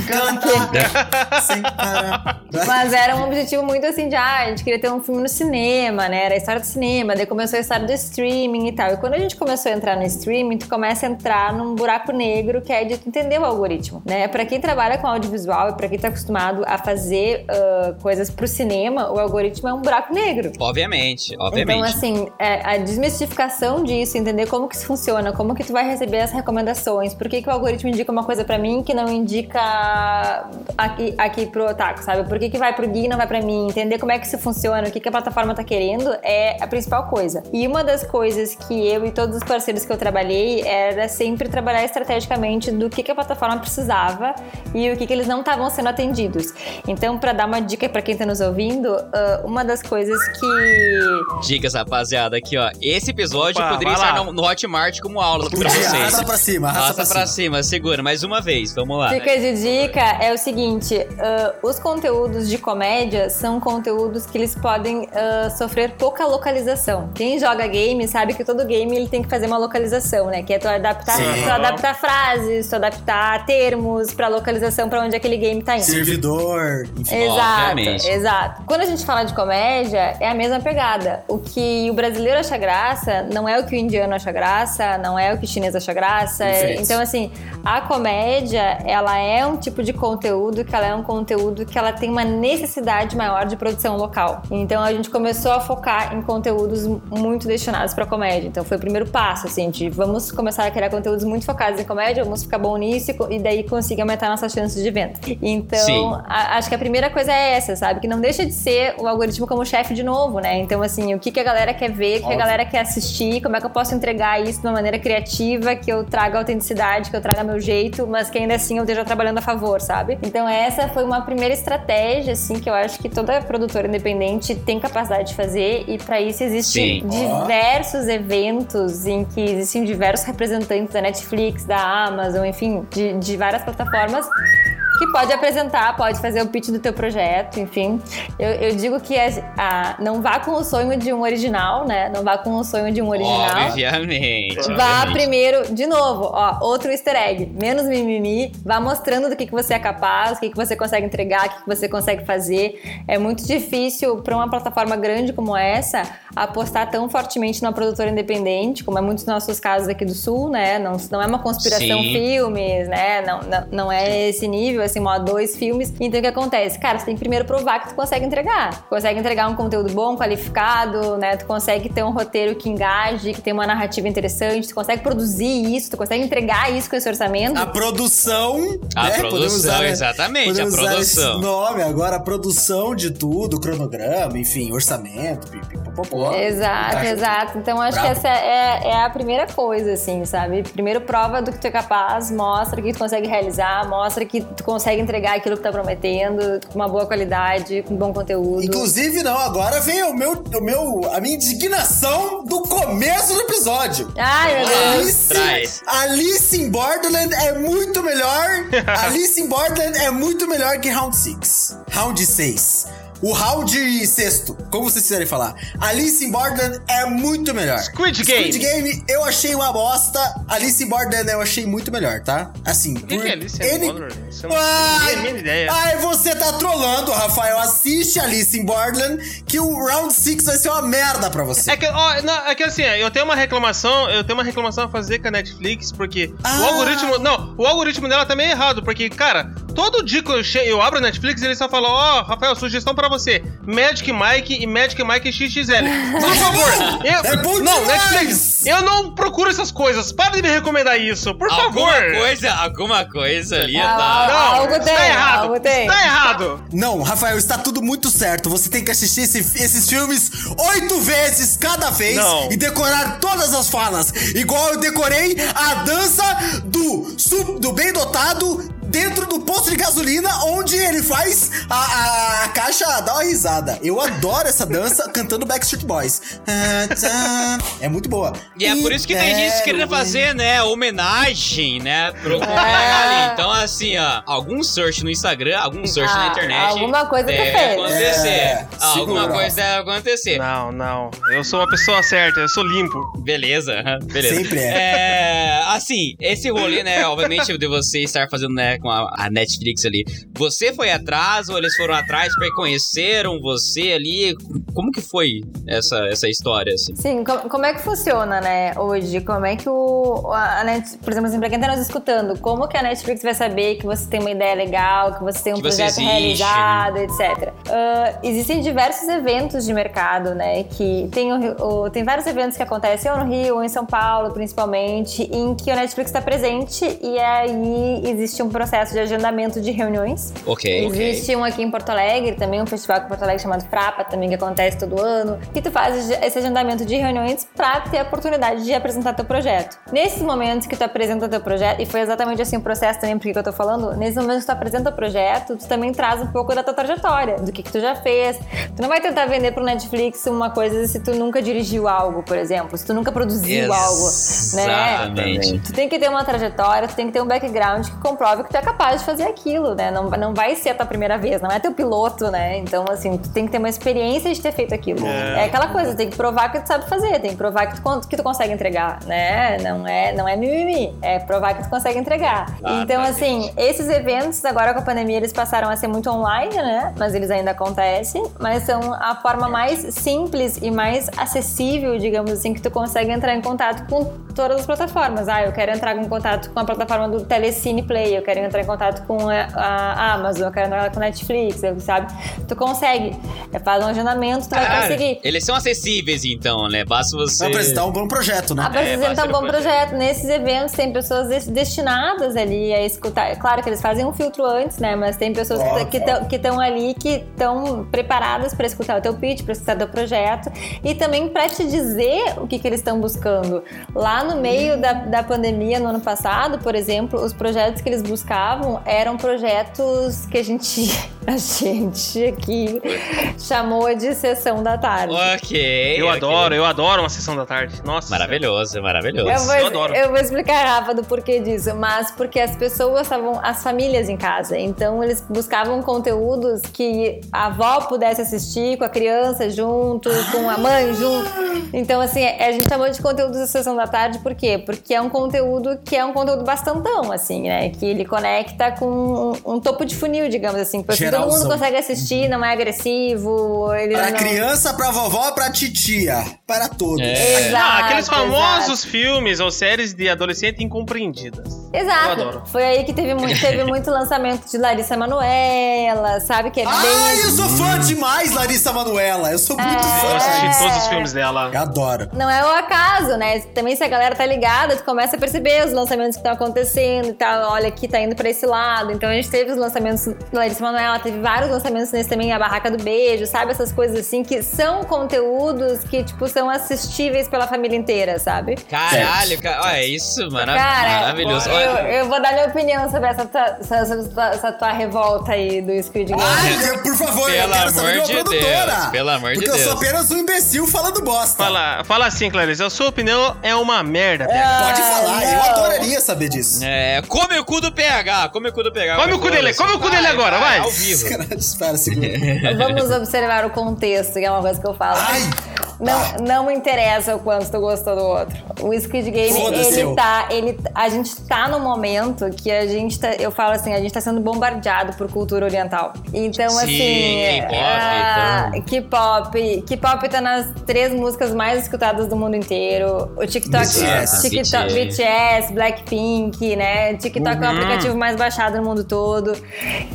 S2: canta, sem parar.
S5: Mas era um objetivo muito assim de, ah, a gente queria ter um filme no cinema, né? Era a história do cinema, daí começou a história do streaming e tal. E quando a gente começou a entrar no streaming, tu começa a entrar num buraco negro que é de tu entender o algoritmo, né? Pra quem trabalha com audiovisual e pra quem tá acostumado a fazer ah, coisas pro cinema, o algoritmo é um buraco negro.
S1: Obviamente, obviamente.
S5: Então, assim, é, a desmistificação disso, entender como que isso funciona, como que tu vai receber as recomendações, por que, que o algoritmo indica uma coisa pra mim que não indica aqui, aqui pro Otaku, sabe? Por que, que vai pro Gui e não vai pra mim? Entender como é que isso funciona, o que, que a plataforma tá querendo é a principal coisa. E uma das coisas que eu e todos os parceiros que eu trabalhei era sempre trabalhar estrategicamente do que, que a plataforma precisava e o que, que eles não estavam sendo atendidos. Então, pra dar uma dica pra quem tá nos ouvindo, ah, uma das coisas que
S1: Dicas, rapaziada, aqui, ó. Esse episódio
S3: Opa,
S1: poderia estar no, no Hotmart como aula pra vocês.
S2: Arrasta pra cima, arrasta
S1: Arrasta
S2: pra
S1: pra
S2: cima.
S1: cima, segura. Mais uma vez, vamos lá.
S5: Dica de dica é o seguinte: ah, os conteúdos de comédia são conteúdos que eles podem ah, sofrer pouca localização. Quem joga game sabe que todo game ele tem que fazer uma localização, né? Que é tu adaptar, tu adaptar frases, tu adaptar termos pra localização pra onde aquele game tá indo.
S2: Servidor, enfim.
S5: Exato,
S1: Obviamente.
S5: exato. Quando a gente fala de comédia, é a mesma pegada. O que o brasileiro acha graça não é o que o indiano acha graça, não é o que o chinês acha graça. Então, assim, a comédia, ela é um tipo de conteúdo que ela é um conteúdo que ela tem uma necessidade maior de produção local. Então, a gente começou a focar em conteúdos muito destinados pra comédia. Então, foi o primeiro passo, assim, de vamos começar a criar conteúdos muito focados em comédia, vamos ficar bom nisso e daí conseguir aumentar nossas chances de venda. Então, a- acho que a primeira coisa é essa, sabe? Que não deixa de ser o algoritmo como chefe de novo, né? Então, assim, o que, que a galera quer ver, o que a galera quer assistir, como é que eu posso entregar isso de uma maneira criativa, que eu traga autenticidade, que eu traga meu jeito, mas que ainda assim eu esteja trabalhando a favor, sabe? Então, essa foi uma primeira estratégia, assim, que eu acho que toda produtora independente tem capacidade de fazer, e para isso existem
S1: Sim.
S5: diversos eventos em que existem diversos representantes da Netflix, da Amazon, enfim, de, de várias plataformas que pode apresentar, pode fazer o pitch do teu projeto, enfim. Eu, eu digo que é- a- não vá com o sonho de um original, né? Não vá com o sonho de um original.
S1: Obviamente.
S5: Vá
S1: obviamente.
S5: primeiro, de novo, ó, outro easter egg, menos mimimi, vá mostrando do que, que você é capaz, o que, que você consegue entregar, o que, que você consegue fazer. É muito difícil para uma plataforma grande como essa apostar tão fortemente numa produtora independente, como é muitos dos nossos casos aqui do Sul, né? Não, não é uma conspiração
S1: Sim.
S5: filmes, né? Não, não, não é esse nível, assim, ó, dois filmes. Então o que acontece? Cara, você tem que primeiro provar que tu consegue entregar. Consegue entregar um conteúdo bom, qualificado, né? Tu consegue ter um roteiro que engaje, que tem uma narrativa interessante, tu consegue produzir isso, tu consegue entregar isso com esse orçamento.
S2: A produção.
S1: A
S2: né?
S1: produção,
S2: usar, né?
S1: exatamente, a
S2: usar
S1: produção.
S2: esse nome agora, a produção de tudo, cronograma, enfim, orçamento, pipipopopó.
S5: Exato, exato. Então acho
S2: Bravo.
S5: que essa é, é a primeira coisa, assim, sabe? Primeiro prova do que tu é capaz, mostra que tu consegue realizar, mostra que tu consegue entregar aquilo que tá prometendo, com uma boa qualidade, com bom conteúdo.
S2: Inclusive, não, agora vem o meu, o meu, a minha indignação do começo do episódio.
S5: Ai, meu Deus.
S2: Alice,
S1: Traz.
S2: Alice in Borderland é muito melhor. Alice in Borderland é muito melhor que Round 6. Round 6. O round sexto, como vocês quiserem falar. Alice in Borderland é muito melhor.
S3: Squid Game.
S2: Squid Game eu achei uma bosta. Alice in Borderland eu achei muito melhor, tá? Assim, por
S3: que é Alice
S2: N-
S3: in Borderland? Você não
S2: Ai, você tá trolando, Rafael. Assiste Alice in Borderland que o Round 6 vai ser uma merda pra você.
S3: É que, ó, não, é que assim, eu tenho uma reclamação, eu tenho uma reclamação a fazer com a Netflix, porque
S2: Ah.
S3: o algoritmo. Não, o algoritmo dela também é errado, porque, cara, todo dia que eu, che- eu abro a Netflix, ele só fala, ó, Rafael, sugestão pra você: Magic Mike e Magic Mike XXL. Por favor! Eu,
S2: É bom
S3: não,
S2: demais!
S3: Netflix, eu não procuro essas coisas. Para de me recomendar isso, por
S1: Alguma
S3: favor.
S1: coisa, alguma coisa ali
S5: Ah,
S1: tá.
S3: Não,
S5: Algo
S3: está
S5: tem,
S3: errado.
S5: algo tem.
S3: Está errado.
S2: Não, Rafael, está tudo muito certo. Você tem que assistir esse- esses filmes oito vezes cada vez
S3: Não.
S2: e decorar todas as falas. Igual eu decorei a dança do, do bem dotado dentro do posto de gasolina, onde ele faz a, a- a caixa dar uma risada. Eu adoro essa dança cantando Backstreet Boys. É muito boa.
S1: E é por isso que tem gente querendo fazer, né, homenagem, né, pro
S5: É.
S1: colega ali. Então, assim, ó, algum search no Instagram, algum search na
S5: Ah,
S1: internet.
S5: alguma coisa
S1: deve acontecer.
S2: É,
S1: alguma
S2: segura.
S1: coisa deve acontecer.
S3: Não, não. Eu sou uma pessoa certa, eu sou limpo.
S1: Beleza, beleza.
S2: Sempre é.
S1: É, assim, esse rolê, né, obviamente, de você estar fazendo, né, com a, a Netflix ali. Você foi atrás ou eles foram atrás porque conheceram você ali? Como que foi essa, essa história, assim?
S5: Sim, co- como é que funciona, né, hoje? Como é que o. A Net, por exemplo, assim, pra quem tá nos escutando, como que a Netflix vai saber que você tem uma ideia legal, que você tem um
S1: Que
S5: projeto realizado, etc. Ah, existem diversos eventos de mercado, né? Que tem, o o- tem vários eventos que acontecem ou no Rio ou em São Paulo, principalmente, em que a Netflix está presente e aí existe um processo de agendamento de reuniões.
S1: Ok.
S5: Existe um aqui em Porto Alegre, também um festival aqui em Porto Alegre chamado Frapa, também que acontece todo ano, que tu faz esse agendamento de reuniões pra ter a oportunidade de apresentar teu projeto. Nesses momentos que tu apresenta teu projeto, e foi exatamente assim o processo também, porque que eu tô falando, nesses momentos que tu apresenta o projeto, tu também traz um pouco da tua trajetória, do que que tu já fez. Tu não vai tentar vender pro Netflix uma coisa se tu nunca dirigiu algo, por exemplo, se tu nunca produziu algo, né?
S1: Exatamente.
S5: Tu tem que ter uma trajetória, tu tem que ter um background que comprove que tu é é capaz de fazer aquilo, né? Não, não vai ser a tua primeira vez, não é teu piloto, né? Então, assim, tu tem que ter uma experiência de ter feito aquilo. É, aquela coisa, tem que provar que tu sabe fazer, tem que provar que tu, que tu consegue entregar, né? Não é, não é mimimi, é provar que tu consegue entregar.
S1: Ah,
S5: então,
S1: tá,
S5: assim, esses eventos, agora com a pandemia, eles passaram a ser muito online, né? Mas eles ainda acontecem, mas são a forma mais simples e mais acessível, digamos assim, que tu consegue entrar em contato com todas as plataformas. Ah, eu quero entrar em contato com a plataforma do Telecine Play, eu quero entrar em contato com a, a Amazon, eu quero entrar com a Netflix, sabe? Tu consegue. É, faz um agendamento, tu vai conseguir.
S1: eles são acessíveis, então, né? Basta você.
S2: Vai apresentar um bom projeto, né?
S5: Apresentar
S1: basta
S5: um bom
S1: um
S5: projeto. Nesses eventos tem pessoas des- destinadas ali a escutar. É Claro que eles fazem um filtro antes, né? Mas tem pessoas que estão ali que estão preparadas para escutar o teu pitch, para escutar o teu projeto e também para te dizer o que, que eles estão buscando. Lá no meio da, da pandemia, no ano passado, por exemplo, os projetos que eles buscavam eram projetos que a gente, a gente aqui chamou de sessão da tarde.
S1: Ok.
S3: Eu
S1: ok.
S3: adoro, eu adoro uma sessão da tarde. Nossa.
S1: Maravilhoso, maravilhoso.
S5: Eu vou,
S3: eu adoro.
S5: eu vou explicar, Rafa, do porquê disso. Mas porque as pessoas estavam, as famílias em casa. Então eles buscavam conteúdos que a avó pudesse assistir com a criança junto, com a mãe junto. Então, assim, a gente chamou de conteúdos da sessão da tarde, por quê? Porque é um conteúdo que é um conteúdo bastantão, assim, né? Que ele conecta com um, um topo de funil, digamos assim. Porque todo mundo consegue assistir, não é agressivo. Ele
S2: Pra
S5: não...
S2: criança, pra vovó, pra titia. Para todos.
S1: É.
S5: Exato,
S3: Ah, aqueles famosos
S5: exato.
S3: filmes ou séries de adolescente incompreendidas. Eu
S5: Exato.
S3: adoro.
S5: Foi aí que teve muito, teve muito lançamento de Larissa Manoela, sabe? Que é
S2: Ai,
S5: bem.
S2: eu sou fã demais, Larissa Manoela. Eu sou muito
S5: É.
S2: fã.
S3: Eu assisti todos os filmes dela.
S2: Eu adoro.
S5: Não é o acaso, né? Também se a galera tá ligada, tu começa a perceber os lançamentos que estão acontecendo e tal. Olha, aqui tá indo pra esse lado. Então a gente teve os lançamentos da Larissa Manoela, teve vários lançamentos nesse também, a Barraca do Beijo, sabe? Essas coisas assim que são conteúdos que, tipo, são assistíveis pela família inteira, sabe?
S1: Caralho, cara. Olha, isso, mara
S5: Cara,
S1: maravilhoso.
S5: eu, eu vou dar minha opinião sobre essa tua, essa, essa- essa tua revolta aí do Squid Game.
S2: Ai, eu- por favor, eu
S1: Pelo
S2: quero saber
S1: amor
S2: de produtora.
S1: Deus, pelo amor de
S2: Porque eu sou
S1: Deus.
S2: apenas um imbecil falando bosta.
S3: Fala, fala assim, Clarice. A sua opinião é uma merda, PH.
S2: Pode falar, eu
S5: não.
S2: adoraria saber disso.
S1: É, come o cu do PH, come o cu do PH.
S3: Come o cu dele, come o cu dele agora, vai.
S1: Ao vivo.
S2: Espera, segura.
S5: Vamos observar o contexto, que é uma coisa que eu falo.
S2: Ai!
S5: Não, não me interessa o quanto tu gostou do outro. O Squid Game, ele tá. Ele, a gente tá no momento que a gente tá. Eu falo assim, a gente tá sendo bombardeado por cultura oriental. Então,
S1: Sim,
S5: assim.
S1: K-pop,
S5: ah,
S1: então.
S5: K-pop. K-pop tá nas três músicas mais escutadas do mundo inteiro. O TikTok.
S2: BTS.
S5: TikTok
S1: BTS.
S5: BTS, Blackpink, né? TikTok é o aplicativo mais baixado no mundo todo.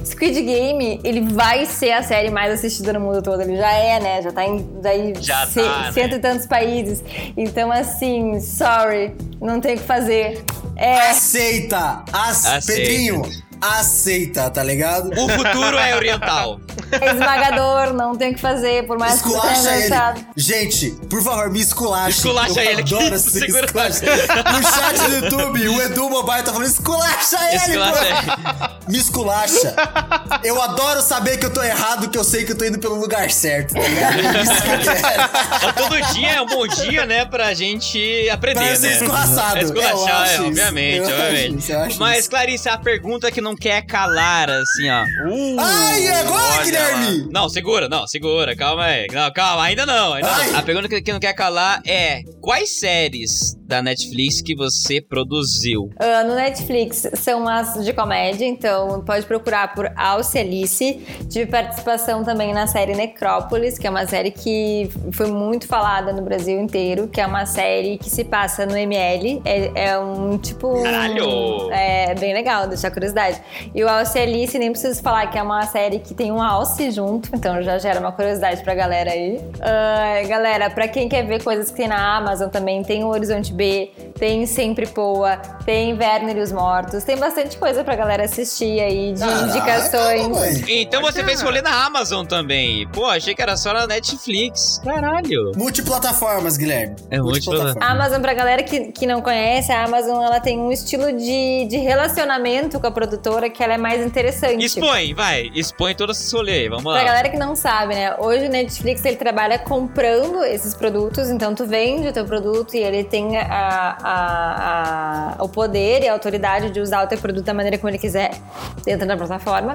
S5: Squid Game, ele vai ser a série mais assistida no mundo todo. Ele já é, né? Já tá em daí
S1: Já
S5: ce-
S1: tá, né?
S5: cento e tantos países. Então, assim, sorry, não tem o que fazer. É,
S2: Aceita! As...
S1: Aceita.
S2: Pedrinho, aceita, tá ligado?
S1: O futuro é oriental.
S5: é esmagador, não tem o que fazer, por mais que você tenha
S2: Esculacha ele.
S5: gostado.
S2: Gente, por favor, me esculache.
S1: Esculacha
S2: Eu
S1: ele
S2: adoro ser
S1: Segura.
S2: esculacha. No chat do YouTube, o Edu Mobile tá falando esculacha ele,
S1: Esculacha
S2: pô. Me esculacha. Eu adoro saber que eu tô errado, que eu sei que eu tô indo pelo lugar certo, tá ligado? É isso que eu quero.
S1: Ó, Todo dia é um bom dia, né, pra gente aprender,
S2: Pra ser
S1: né?
S2: escorraçado.
S1: É esculachar, é,
S2: isso.
S1: obviamente, obviamente.
S2: isso, eu acho
S1: Mas. Clarice, a pergunta que não quer calar, assim, ó.
S3: Uh,
S2: Ai, e agora, Guilherme?
S1: Não, segura, não, segura, calma aí. Não, calma, ainda não, ainda
S2: Ai.
S1: não. A pergunta que não quer calar é: quais séries da Netflix que você produziu?
S5: Ah, no Netflix são as de comédia, então pode procurar por Alce Alice. Tive participação também na série Necrópolis, que é uma série que foi muito falada no Brasil inteiro, que é uma série que se passa no ML. É, é um tipo.
S1: Caralho!
S5: É bem legal, deixar curiosidade. E o Alce Alice, nem preciso falar que é uma série que tem um Alce junto, então já gera uma curiosidade pra galera aí. Ah, galera, pra quem quer ver coisas que tem na Amazon também, tem o Horizonte B, tem Sempre Poa, tem Werner e os Mortos, tem bastante coisa pra galera assistir aí de
S2: Caraca,
S5: indicações.
S2: mãe.
S1: Então você fez rolê na Amazon também. Pô, achei que era só na Netflix. Caralho.
S2: Multiplataformas, Guilherme.
S1: É multiplataforma.
S5: A Amazon, pra galera que, que não conhece, a Amazon ela tem um estilo de, de relacionamento com a produtora que ela é mais interessante.
S1: Expõe, vai. Expõe todo esse rolê aí, vamos
S5: Pra
S1: lá.
S5: galera que não sabe, né? Hoje o Netflix ele trabalha comprando esses produtos, então tu vende o teu produto e ele tem a, a- a- o poder e a autoridade de usar o teu produto da maneira como ele quiser dentro da plataforma.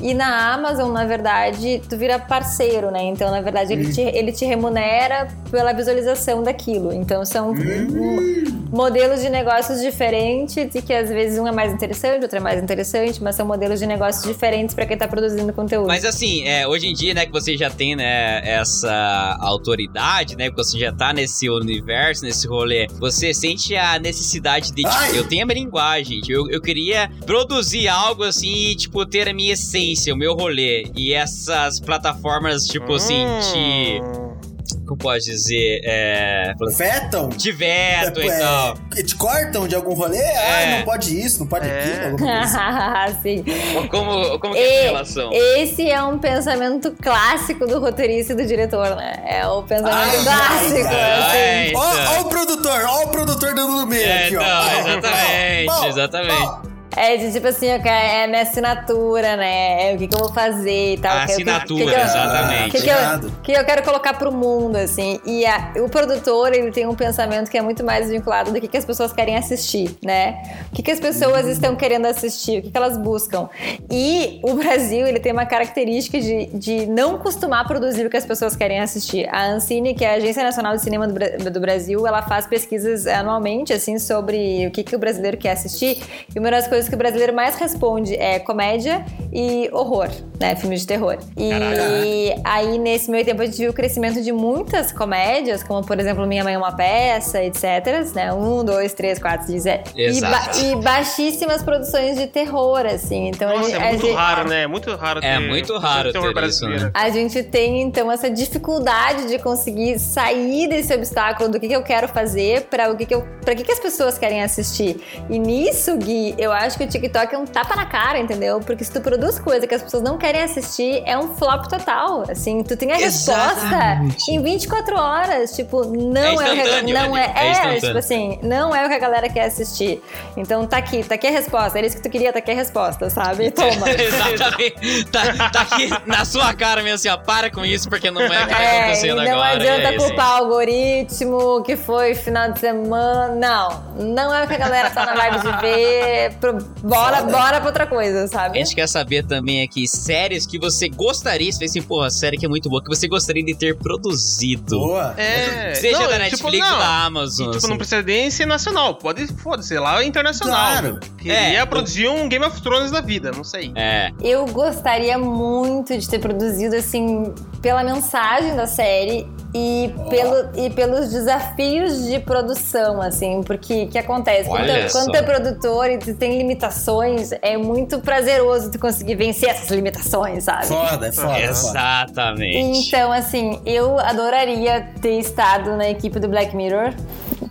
S5: E na Amazon, na verdade, tu vira parceiro, né? Então, na verdade, ele, te, ele te remunera pela visualização daquilo. Então, são hum, modelos de negócios diferentes e que às vezes um é mais interessante, outro é mais interessante, mas são modelos de negócios diferentes para quem tá produzindo conteúdo.
S1: Mas assim, é, hoje em dia, né, que você já tem, né, essa autoridade, né, que você já tá nesse universo, nesse rolê, você sente a necessidade de, tipo, eu tenho a minha linguagem, tipo, eu, eu queria produzir algo assim e, tipo, ter a minha essência, o meu rolê. E essas plataformas, tipo assim, te... Como pode dizer? É...
S2: Vetam?
S1: Te vetam
S2: É,
S1: e tal.
S2: é, te cortam de algum rolê?
S1: É.
S2: Ah, não pode isso, não pode
S3: É.
S2: aquilo. assim.
S5: Sim.
S1: Como, como que é essa relação?
S5: Esse é um pensamento clássico do roteirista e do diretor, né? É o pensamento
S2: Ai,
S5: clássico.
S1: ai,
S5: assim.
S2: Ó,
S1: então.
S2: ó o produtor, ó o produtor dando no meio
S1: É,
S2: aqui, ó.
S1: não,
S2: Ó,
S1: exatamente,
S2: ó,
S1: exatamente.
S2: ó.
S5: É de tipo assim, eu quero- é a minha assinatura, né? É o que, que eu vou fazer e tal.
S1: A assinatura,
S5: que que eu-
S1: exatamente.
S5: O que, eu, que eu quero colocar pro mundo, assim. E a- o produtor, ele tem um pensamento que é muito mais vinculado do que, que as pessoas querem assistir, né? O que, que as pessoas estão querendo assistir, o que, que elas buscam. E o Brasil, ele tem uma característica de, de não costumar produzir o que as pessoas querem assistir. A Ancine, que é a Agência Nacional de Cinema do, do Brasil, ela faz pesquisas anualmente, assim, sobre o que, que o brasileiro quer assistir. E uma das coisas que o brasileiro mais responde é comédia e horror, né? Filmes de terror. E aí, nesse meio tempo, a gente viu o crescimento de muitas comédias, como, por exemplo, Minha Mãe é uma Peça, etc. Né? Um, dois, três, quatro, cinco, seis. E,
S1: Exato.
S5: ba- e baixíssimas produções de terror, assim. Então, a
S3: Nossa,
S5: gente-
S3: é
S5: a
S3: muito
S5: gente-
S3: raro, né? É muito raro ter
S1: É muito raro
S3: terror
S1: ter isso,
S3: brasileiro.
S5: a gente tem, então, essa dificuldade de conseguir sair desse obstáculo do que, que eu quero fazer para o que, que eu. para que, que as pessoas querem assistir. E nisso, Gui, eu acho que o TikTok é um tapa na cara, entendeu? Porque se tu produz coisa que as pessoas não querem assistir, é um flop total. Assim, tu tem a resposta
S1: Exatamente.
S5: em 24 horas. Tipo, não
S1: É
S5: é, o que a,
S1: instantâneo,
S5: não
S1: né?
S5: é,
S1: É
S5: é, tipo assim, não é o que a galera quer assistir. Então tá aqui, tá aqui a resposta. Era isso que tu queria, tá aqui a resposta, sabe? Toma.
S1: Exatamente. Tá, tá aqui na sua cara mesmo assim, ó. Para com isso, porque não é o que tá
S5: É,
S1: acontecendo
S5: não
S1: agora.
S5: adianta
S1: é
S5: culpar o algoritmo, que foi final de semana. Não, não é o que a galera tá na vibe de ver. Pro- Bora,
S2: Foda.
S5: bora pra outra coisa,
S1: A
S5: sabe?
S1: gente quer saber também aqui séries que você gostaria, você fez assim, porra, série que é muito boa, que você gostaria de ter produzido.
S2: Boa.
S3: É,
S1: Seja
S3: não,
S1: da
S3: tipo,
S1: Netflix ou
S3: não.
S1: da Amazon.
S3: E, tipo,
S1: assim.
S3: não precisa nem ser nacional. Pode, foda-se, sei lá, internacional.
S2: Claro.
S3: Queria
S1: É,
S3: produzir um Game of Thrones da vida, não sei.
S1: É.
S5: Eu gostaria muito de ter produzido, assim, pela mensagem da série e, pelo, e pelos desafios de produção, assim, porque o que acontece? Quando,
S1: Olha
S5: quando tu é produtor e tu tem limitações, é muito prazeroso tu conseguir vencer essas limitações, sabe?
S2: Foda, é foda, é foda.
S1: Exatamente.
S5: Então, assim, eu adoraria ter estado na equipe do Black Mirror.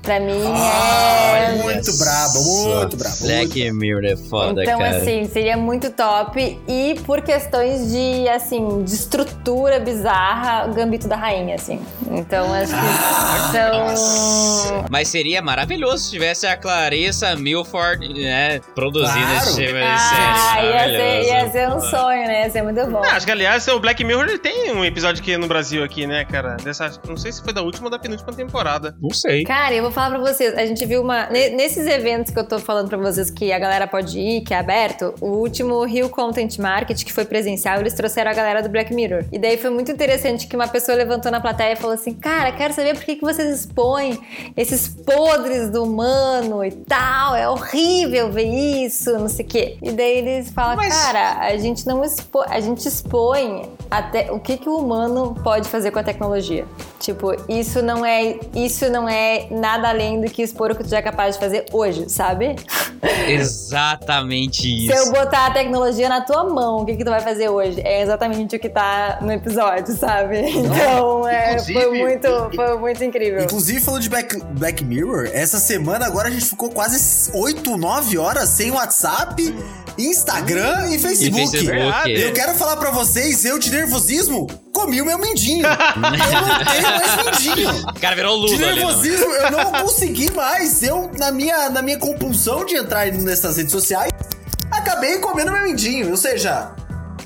S5: Pra mim
S2: Ah,
S5: é.
S2: muito brabo, muito brabo.
S1: Black Mirror é foda,
S5: então,
S1: cara.
S5: assim, seria muito top. E por questões de, assim, de estrutura bizarra, o Gambito da Rainha, assim. Então, acho que
S2: Ah,
S5: são.
S1: Mas seria maravilhoso se tivesse a Clarissa Milford, né, produzindo
S2: Claro.
S1: esse tipo de
S5: Ah,
S1: série.
S5: ia ser, ia ser um sonho, né? Ia ser muito bom.
S3: Ah, acho que, aliás, o Black Mirror ele tem um episódio aqui no Brasil, aqui, né, cara? Dessa, não sei se foi da última ou da penúltima temporada.
S1: Não sei.
S5: Cara, eu vou falar pra vocês, a gente viu uma. ne- Nesses eventos que eu tô falando pra vocês que a galera pode ir, que é aberto, o último Rio Content Market, que foi presencial, eles trouxeram a galera do Black Mirror. E daí foi muito interessante que uma pessoa levantou na plateia e falou assim: Cara, quero saber por que, que vocês expõem esses podres do humano e tal. É horrível ver isso, não sei o quê. E daí eles falam,
S1: Mas-
S5: cara, a gente não expõe, a gente expõe até o que, que o humano pode fazer com a tecnologia. Tipo, isso não é isso não é nada além do que expor o que tu já é capaz de fazer hoje, sabe?
S1: Exatamente
S5: Se eu
S1: isso.
S5: botar a tecnologia na tua mão, o que, que tu vai fazer hoje? É exatamente o que tá no episódio, sabe? Então, é, foi muito, foi muito incrível.
S2: Inclusive, falando de Black, Black Mirror, essa semana agora a gente ficou quase 8, 9 horas sem WhatsApp, Instagram e
S1: E
S2: Facebook.
S1: Facebook.
S2: Eu quero falar pra vocês, eu de nervosismo, comi o meu mindinho. eu não tenho mais mindinho.
S1: O cara virou
S2: De
S1: Lula ali. não.
S2: nervosismo, eu não consegui mais. Eu, na minha, na minha compulsão de entrar nessas redes sociais, acabei comendo meu mindinho. Ou seja,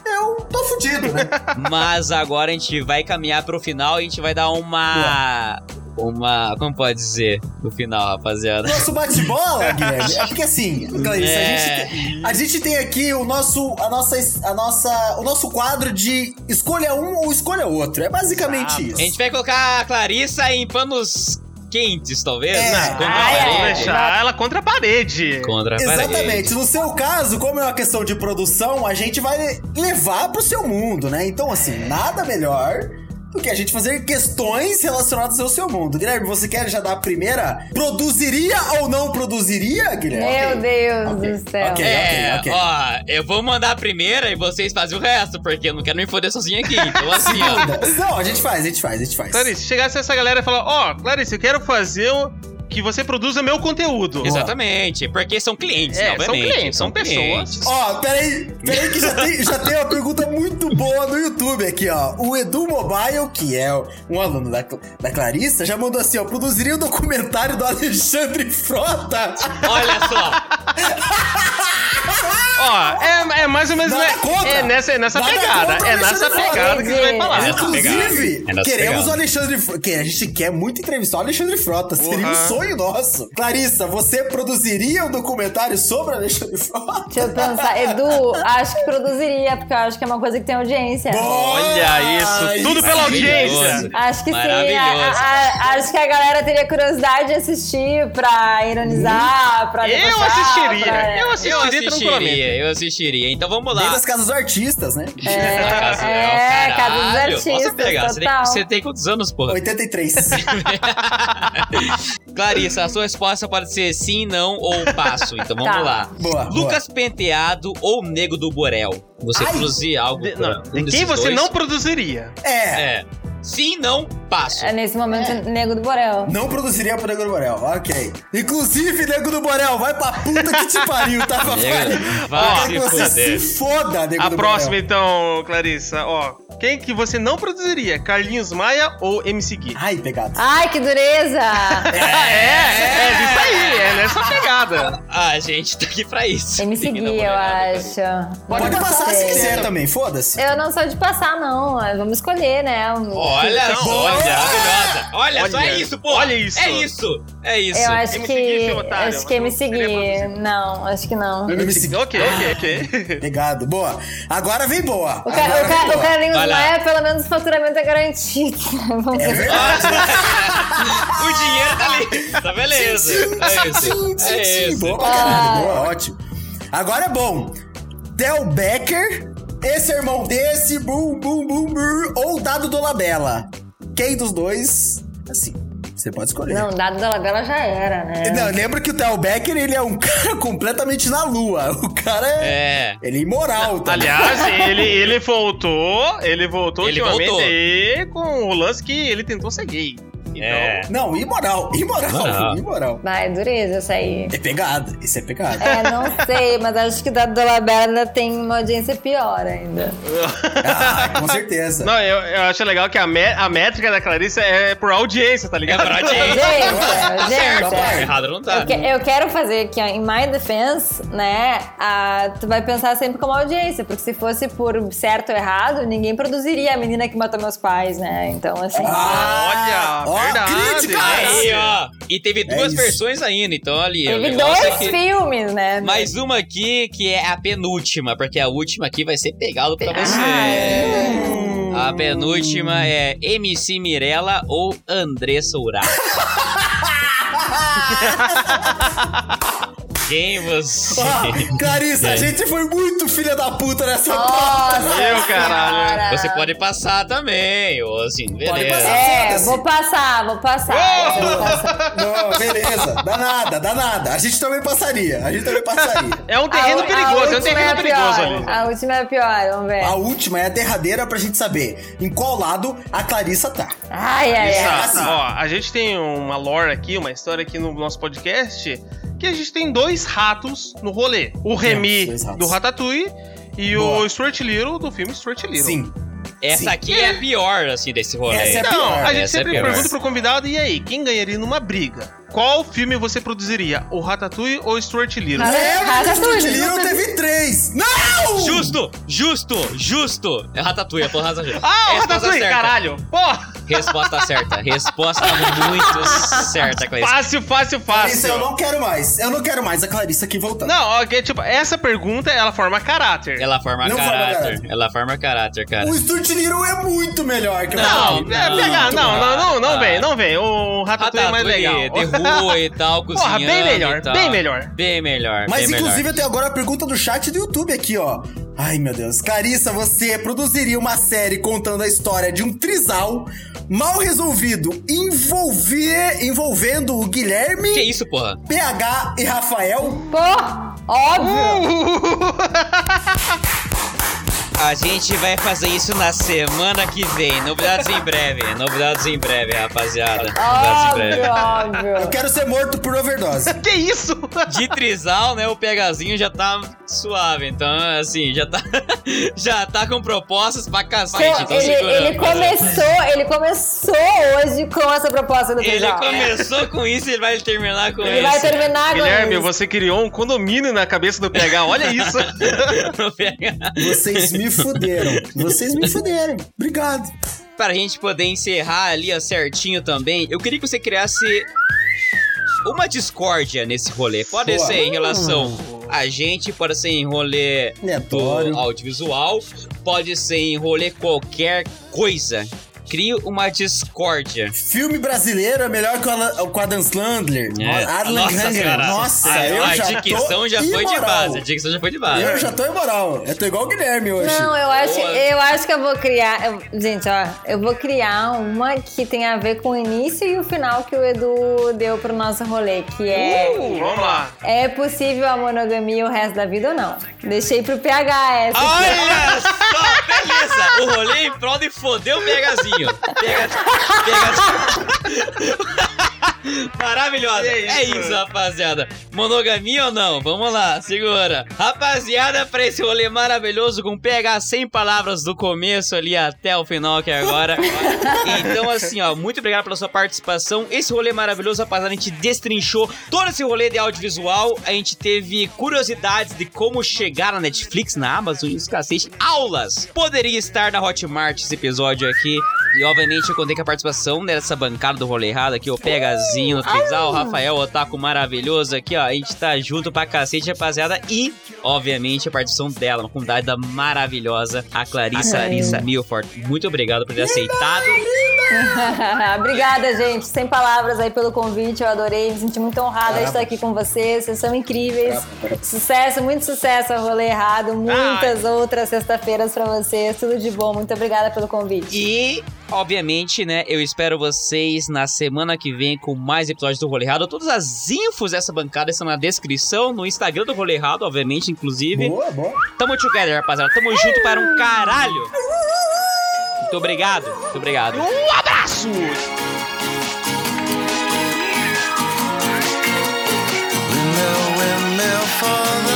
S2: eu tô fudido, né?
S1: Mas agora a gente vai caminhar pro final e a gente vai dar uma. uma. Como pode dizer no final, rapaziada?
S2: Nosso bate-bola, Guilherme, é porque assim, Clarice,
S1: É.
S2: a, gente tem, a gente tem aqui o nosso, a nossa, a nossa, o nosso quadro de escolha um ou escolha outro. É basicamente isso.
S1: A gente vai colocar a Clarissa em panos quentes, talvez?
S2: É.
S1: né? Contra a
S5: Ah, é.
S1: parede.
S3: Vamos deixar ela contra a parede.
S1: Contra a parede.
S2: Exatamente. No seu caso, como é uma questão de produção, a gente vai levar pro seu mundo, né? Então, assim, nada melhor do que a gente fazer questões relacionadas ao seu mundo. Guilherme, você quer já dar a primeira? Produziria ou não produziria, Guilherme?
S5: Meu Deus
S2: Ok.
S5: do céu.
S2: Ok.
S1: É,
S2: ok.
S1: ó, eu vou mandar a primeira e vocês fazem o resto, porque eu não quero me foder sozinho aqui. Então, assim, ó.
S2: Não, a gente faz, a gente faz, a gente faz.
S3: Clarice, se chegasse essa galera e falar, ó, Clarice, eu quero fazer um- que você produza meu conteúdo.
S1: Exatamente, porque são clientes,
S3: É, são clientes, são pessoas.
S1: clientes.
S2: Ó, peraí, peraí que já tem, já tem uma pergunta muito boa no YouTube aqui, ó. O Edu Mobile, que é um aluno da, da Clarissa, já mandou assim, ó. Produziria um documentário do Alexandre Frota.
S1: Olha só,
S3: Ó, é, é mais ou menos né, é nessa, nessa
S2: Nada
S3: pegada.
S2: contra o
S3: É nessa
S2: Alexandre
S3: pegada que você vai falar.
S1: É.
S2: Inclusive,
S1: É
S2: queremos
S1: pegada.
S2: o Alexandre Frota. Que a gente quer muito entrevistar o Alexandre Frota. Seria um
S3: Uhum.
S2: Sonho nosso. Clarissa, você produziria um documentário sobre o Alexandre Frota?
S5: Deixa eu pensar. Edu, acho que produziria, porque eu acho que é uma coisa que tem audiência.
S3: Olha isso, tudo pela audiência.
S5: Acho que sim. A- a- a- acho que a galera teria curiosidade de assistir pra ironizar, pra
S3: Eu assistiria,
S5: pra-
S3: eu
S1: eu
S3: assistiria tranquilamente.
S1: assistiria, eu assistiria. Então vamos lá.
S2: das casas dos artistas, né?
S5: É,
S1: casa-
S5: é, casa dos artistas,
S1: Posso pegar? Você tem,
S5: total.
S1: você tem quantos anos, porra?
S2: 83.
S1: Clarissa, a sua resposta pode ser sim, não ou passo. Então vamos
S5: Tá.
S1: lá.
S2: Boa.
S1: Lucas Penteado ou Nego do Borel? Você
S2: Ai.
S1: produzir algo
S3: De,
S1: pra
S3: não,
S1: um
S3: de quem você
S1: dois?
S3: não produziria?
S2: boa. É.
S1: É. Sim, não, passo.
S5: É nesse momento, Nego do Borel.
S2: Não produziria pro Nego do Borel, ok. Inclusive, Nego do Borel, vai pra puta que te pariu, tá? Vai,
S1: Nego, vai
S2: Ó,
S1: se
S2: você se foda, Nego
S3: A
S2: do
S3: próxima,
S2: Borel.
S3: então, Clarissa, ó. Quem que você não produziria? Carlinhos Maia ou MC Gui?
S2: Ai, pegado.
S5: Ai, que dureza!
S3: É, é disso aí, é nessa pegada.
S1: Ah, a gente tá aqui pra isso.
S5: MC Gui, eu acho.
S2: Pode
S5: Não
S2: passar se
S5: sei.
S2: quiser também, foda-se.
S5: Eu não sou de passar, não. Vamos escolher, né? O-
S1: Olha
S3: Não,
S1: só,
S3: olha.
S1: maravilhosa. Olha, só,
S3: Olha,
S1: é isso, pô.
S3: olha isso.
S1: É isso, é isso.
S5: Eu acho que.
S3: Otário,
S5: acho que é
S3: mas
S5: MC
S3: não
S5: acho que não.
S2: MC
S3: Ok, ok, ok.
S2: Pegado, boa. Agora vem boa.
S5: O, ca o, ca
S2: boa.
S5: o Carlinhos. Maia, pelo menos o faturamento é garantido. Vamos
S2: É
S5: ver.
S2: verdade.
S1: o dinheiro tá ali. Tá beleza. É isso.
S2: Sim, sim,
S1: É
S2: sim.
S1: isso.
S2: Boa pra caralho, boa, ótimo. Agora é bom. Del Becker, esse irmão desse, bum, bum, bum, bum, ou Dado Dolabella. Quem dos dois, assim, você pode escolher.
S5: Não, dado da Labela já era, né?
S2: Não, lembra que o Theo Becker, ele é um cara completamente na lua. O cara é...
S1: É.
S2: Ele é imoral, tá?
S3: Aliás, ele, ele voltou, ele voltou
S1: Ele
S3: ultimamente
S1: voltou.
S3: aí com o lance que ele tentou ser gay. Então,
S1: É.
S2: Não, imoral, imoral,
S1: Imoral.
S2: imoral.
S5: Vai, dureza essa aí.
S2: É pegado, isso é pegado.
S5: É, não sei, mas acho que dado da ainda tem uma audiência pior ainda.
S2: Ah, com certeza.
S3: Não, eu, eu acho legal que a, me- a métrica da Clarissa é por audiência, tá
S1: É
S3: ligado?
S1: pra audiência.
S5: Gente, gente.
S2: Papai.
S1: Errado não tá.
S5: Eu, que- eu quero fazer aqui, ó, em My Defense, né? a- tu vai pensar sempre como audiência, porque se fosse por certo ou errado, ninguém produziria a menina que matou meus pais, né? Então, assim.
S2: Ah,
S3: Olha,
S2: ó,
S3: verdade.
S2: crítica!
S1: Aí, ó. E teve duas
S2: isso.
S1: versões ainda, então ali.
S5: teve dois
S1: é que-
S5: filmes, né?
S1: Mais uma aqui que é a penúltima, porque a última aqui vai ser pegado pra você.
S5: Ah, é.
S1: A penúltima é MC Mirella ou Andressa Urach. Quem você.
S2: Ó, Clarissa, a gente foi muito filha da puta nessa
S5: Nossa,
S3: Meu caralho.
S5: senhora.
S1: Você pode passar também, ou assim, beleza.
S2: passar.
S5: É, vou passar, vou passar. Vou passar.
S2: Não, beleza. Dá nada, dá nada. A gente também passaria. A gente também passaria.
S3: É um terreno
S5: A- a
S3: perigoso, é um terreno
S5: a
S3: perigoso
S5: pior.
S3: ali.
S5: A última é a pior, vamos ver.
S2: A última é a derradeira pra gente saber em qual lado a Clarissa tá.
S5: Ai, ai,
S2: É,
S5: ai.
S2: assim.
S3: Ó, a gente tem uma lore aqui, uma história aqui no nosso podcast, que a gente tem dois ratos no rolê. O Remy
S2: dois ratos.
S3: do Ratatouille e
S2: Boa.
S3: o Stuart Little do filme Stuart Little.
S2: Sim.
S1: Essa
S2: Sim.
S1: aqui é a pior, assim, desse rolê.
S2: Essa é a
S3: Não,
S2: pior.
S3: a gente
S1: Essa é
S3: sempre
S1: pior.
S3: pergunta pro convidado, e aí, quem ganharia numa briga? Qual filme você produziria? O Ratatouille ou Stuart Little?
S2: Que o
S5: Ratatouille.
S2: Stuart Little teve três. Não!
S1: Justo, justo, justo. É Ratatouille, eu tô razão.
S3: Ah, o
S1: É
S3: Ratatouille, caralho! Porra!
S1: Resposta certa. Resposta muito certa, Clarice.
S3: Fácil, fácil,
S2: Clarissa, eu
S3: fácil.
S2: não quero mais. Eu não quero mais a Clarissa aqui voltando.
S3: Não, ok, tipo, essa pergunta, ela forma caráter.
S1: Ela forma
S2: Não forma
S1: caráter.
S2: caráter.
S1: Ela forma caráter, cara.
S2: O Stuart Little é muito melhor que o
S3: Não,
S2: Ratatouille.
S3: é pegar, não, não, não, não
S1: Ah.
S3: vem, não vem. O Ratatouille é mais legal.
S1: de rua e tal, cozinhando
S3: Porra, bem melhor, bem melhor.
S1: Bem melhor,
S2: Mas
S1: bem
S2: inclusive
S1: melhor.
S2: eu tenho agora a pergunta do chat do YouTube aqui, ó. Ai, meu Deus. Clarissa, você produziria uma série contando a história de um trisal mal resolvido envolver, envolvendo o Guilherme,
S1: Que isso, porra?
S2: PH e Rafael?
S5: Pô, óbvio.
S1: A gente vai fazer isso na semana que vem. Novidades em breve. Novidades em breve, rapaziada. Novidades em breve.
S5: Óbvio,
S2: Eu
S5: óbvio.
S2: quero ser morto por overdose.
S3: Que isso?
S1: De trisal, né? O pegazinho já tá suave. Então, assim, já tá. já tá com propostas pra cacete. Então,
S5: ele, ele começou, ele começou hoje com essa proposta do
S1: Ele
S5: Trisal.
S1: começou com isso e ele vai terminar com
S5: Ele
S1: isso.
S5: vai terminar com
S3: Guilherme,
S5: isso.
S3: você criou um condomínio na cabeça do PH, olha isso.
S2: Vocês me fuderam. Vocês me fuderam. Obrigado.
S1: Pra gente poder encerrar ali certinho também, eu queria que você criasse uma discórdia nesse rolê. Pode
S2: Boa.
S1: ser em relação a gente, pode ser em rolê
S2: Aleatório.
S1: do audiovisual, pode ser em rolê qualquer coisa. Crie uma discórdia.
S2: Filme brasileiro é melhor que o Alan- com o Adam Sandler.
S1: É.
S2: Adam
S1: Nossa
S2: Sandler.
S1: senhora.
S2: Nossa,
S1: a,
S2: eu
S1: a
S2: já
S1: dicção
S2: tô
S1: já foi de
S2: imoral.
S1: base. A dicção já foi de base.
S2: Eu já tô imoral. Eu tô igual o Guilherme hoje.
S5: Não, eu acho,
S1: Boa.
S5: eu acho que eu vou criar. eu- gente, ó, eu vou criar uma que tem a ver com o início e o final que o Edu deu pro nosso rolê, que é.
S3: Uh, vamos lá.
S5: É possível a monogamia o resto da vida ou não? Deixei pro PH essa.
S1: Olha só, beleza! O rolê em prol de foder o pegazinho. Pega, pega. Maravilhosa.
S3: É
S1: É
S3: isso.
S1: isso, rapaziada. Monogamia ou não? Vamos lá, segura. Rapaziada, pra esse rolê maravilhoso com PH sem palavras do começo ali até o final que é agora. Então, assim, ó, muito obrigado pela sua participação. Esse rolê maravilhoso, rapaziada, a gente destrinchou todo esse rolê de audiovisual. A gente teve curiosidades de como chegar na Netflix, na Amazon e os cacete. Aulas! Poderia estar na Hotmart esse episódio aqui. E, obviamente, eu contei com a participação dessa bancada do rolê errado aqui, o Pegazinho, o Trizal, o Rafael, o Otaku maravilhoso aqui, ó. A gente tá junto pra cacete, rapaziada. E, obviamente, a participação dela, uma convidada maravilhosa, a Clarissa,
S5: Ai.
S1: Clarissa Milford. Muito obrigado por ter aceitado.
S5: Obrigada, gente. Sem palavras aí pelo convite. Eu adorei. Me senti muito honrada de estar aqui com vocês. Vocês são incríveis. Sucesso, muito sucesso ao rolê errado. Muitas outras sexta-feiras pra vocês. Tudo de bom. Muito obrigada pelo convite.
S1: E, obviamente, né, eu espero vocês na semana que vem com mais episódios do Rolê Errado. Todas as infos dessa bancada estão na descrição, no Instagram do Rolê Errado, obviamente, inclusive.
S2: Boa, boa.
S1: Tamo together, rapaziada. Tamo junto para um caralho. Muito obrigado. Muito obrigado.
S3: Um abraço!
S7: No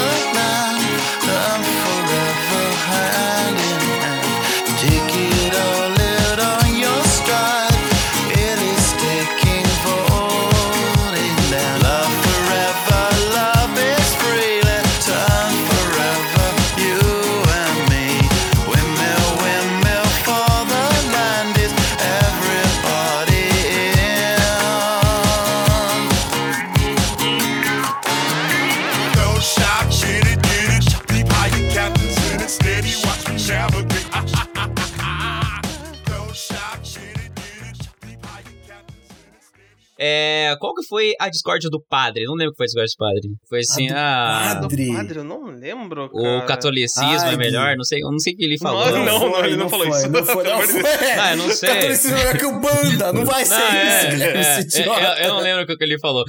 S1: É, qual que foi a discórdia do padre? Não lembro o que foi a discórdia do padre. Foi assim,
S2: A
S1: ah,
S2: do
S3: Do
S2: Padre.
S3: padre, eu não lembro,
S1: o
S3: cara.
S1: catolicismo
S2: Ai,
S1: é melhor. Não sei, eu não sei o que ele falou.
S3: Não, não, não, ele não falou
S2: foi,
S3: isso.
S2: Não foi, não foi.
S1: Ah, eu não sei.
S2: Catolicismo é melhor que o banda. Não vai ser
S1: Não,
S2: isso,
S1: é, é,
S2: esse
S1: é,
S2: idiota.
S1: eu, eu não lembro o que ele falou.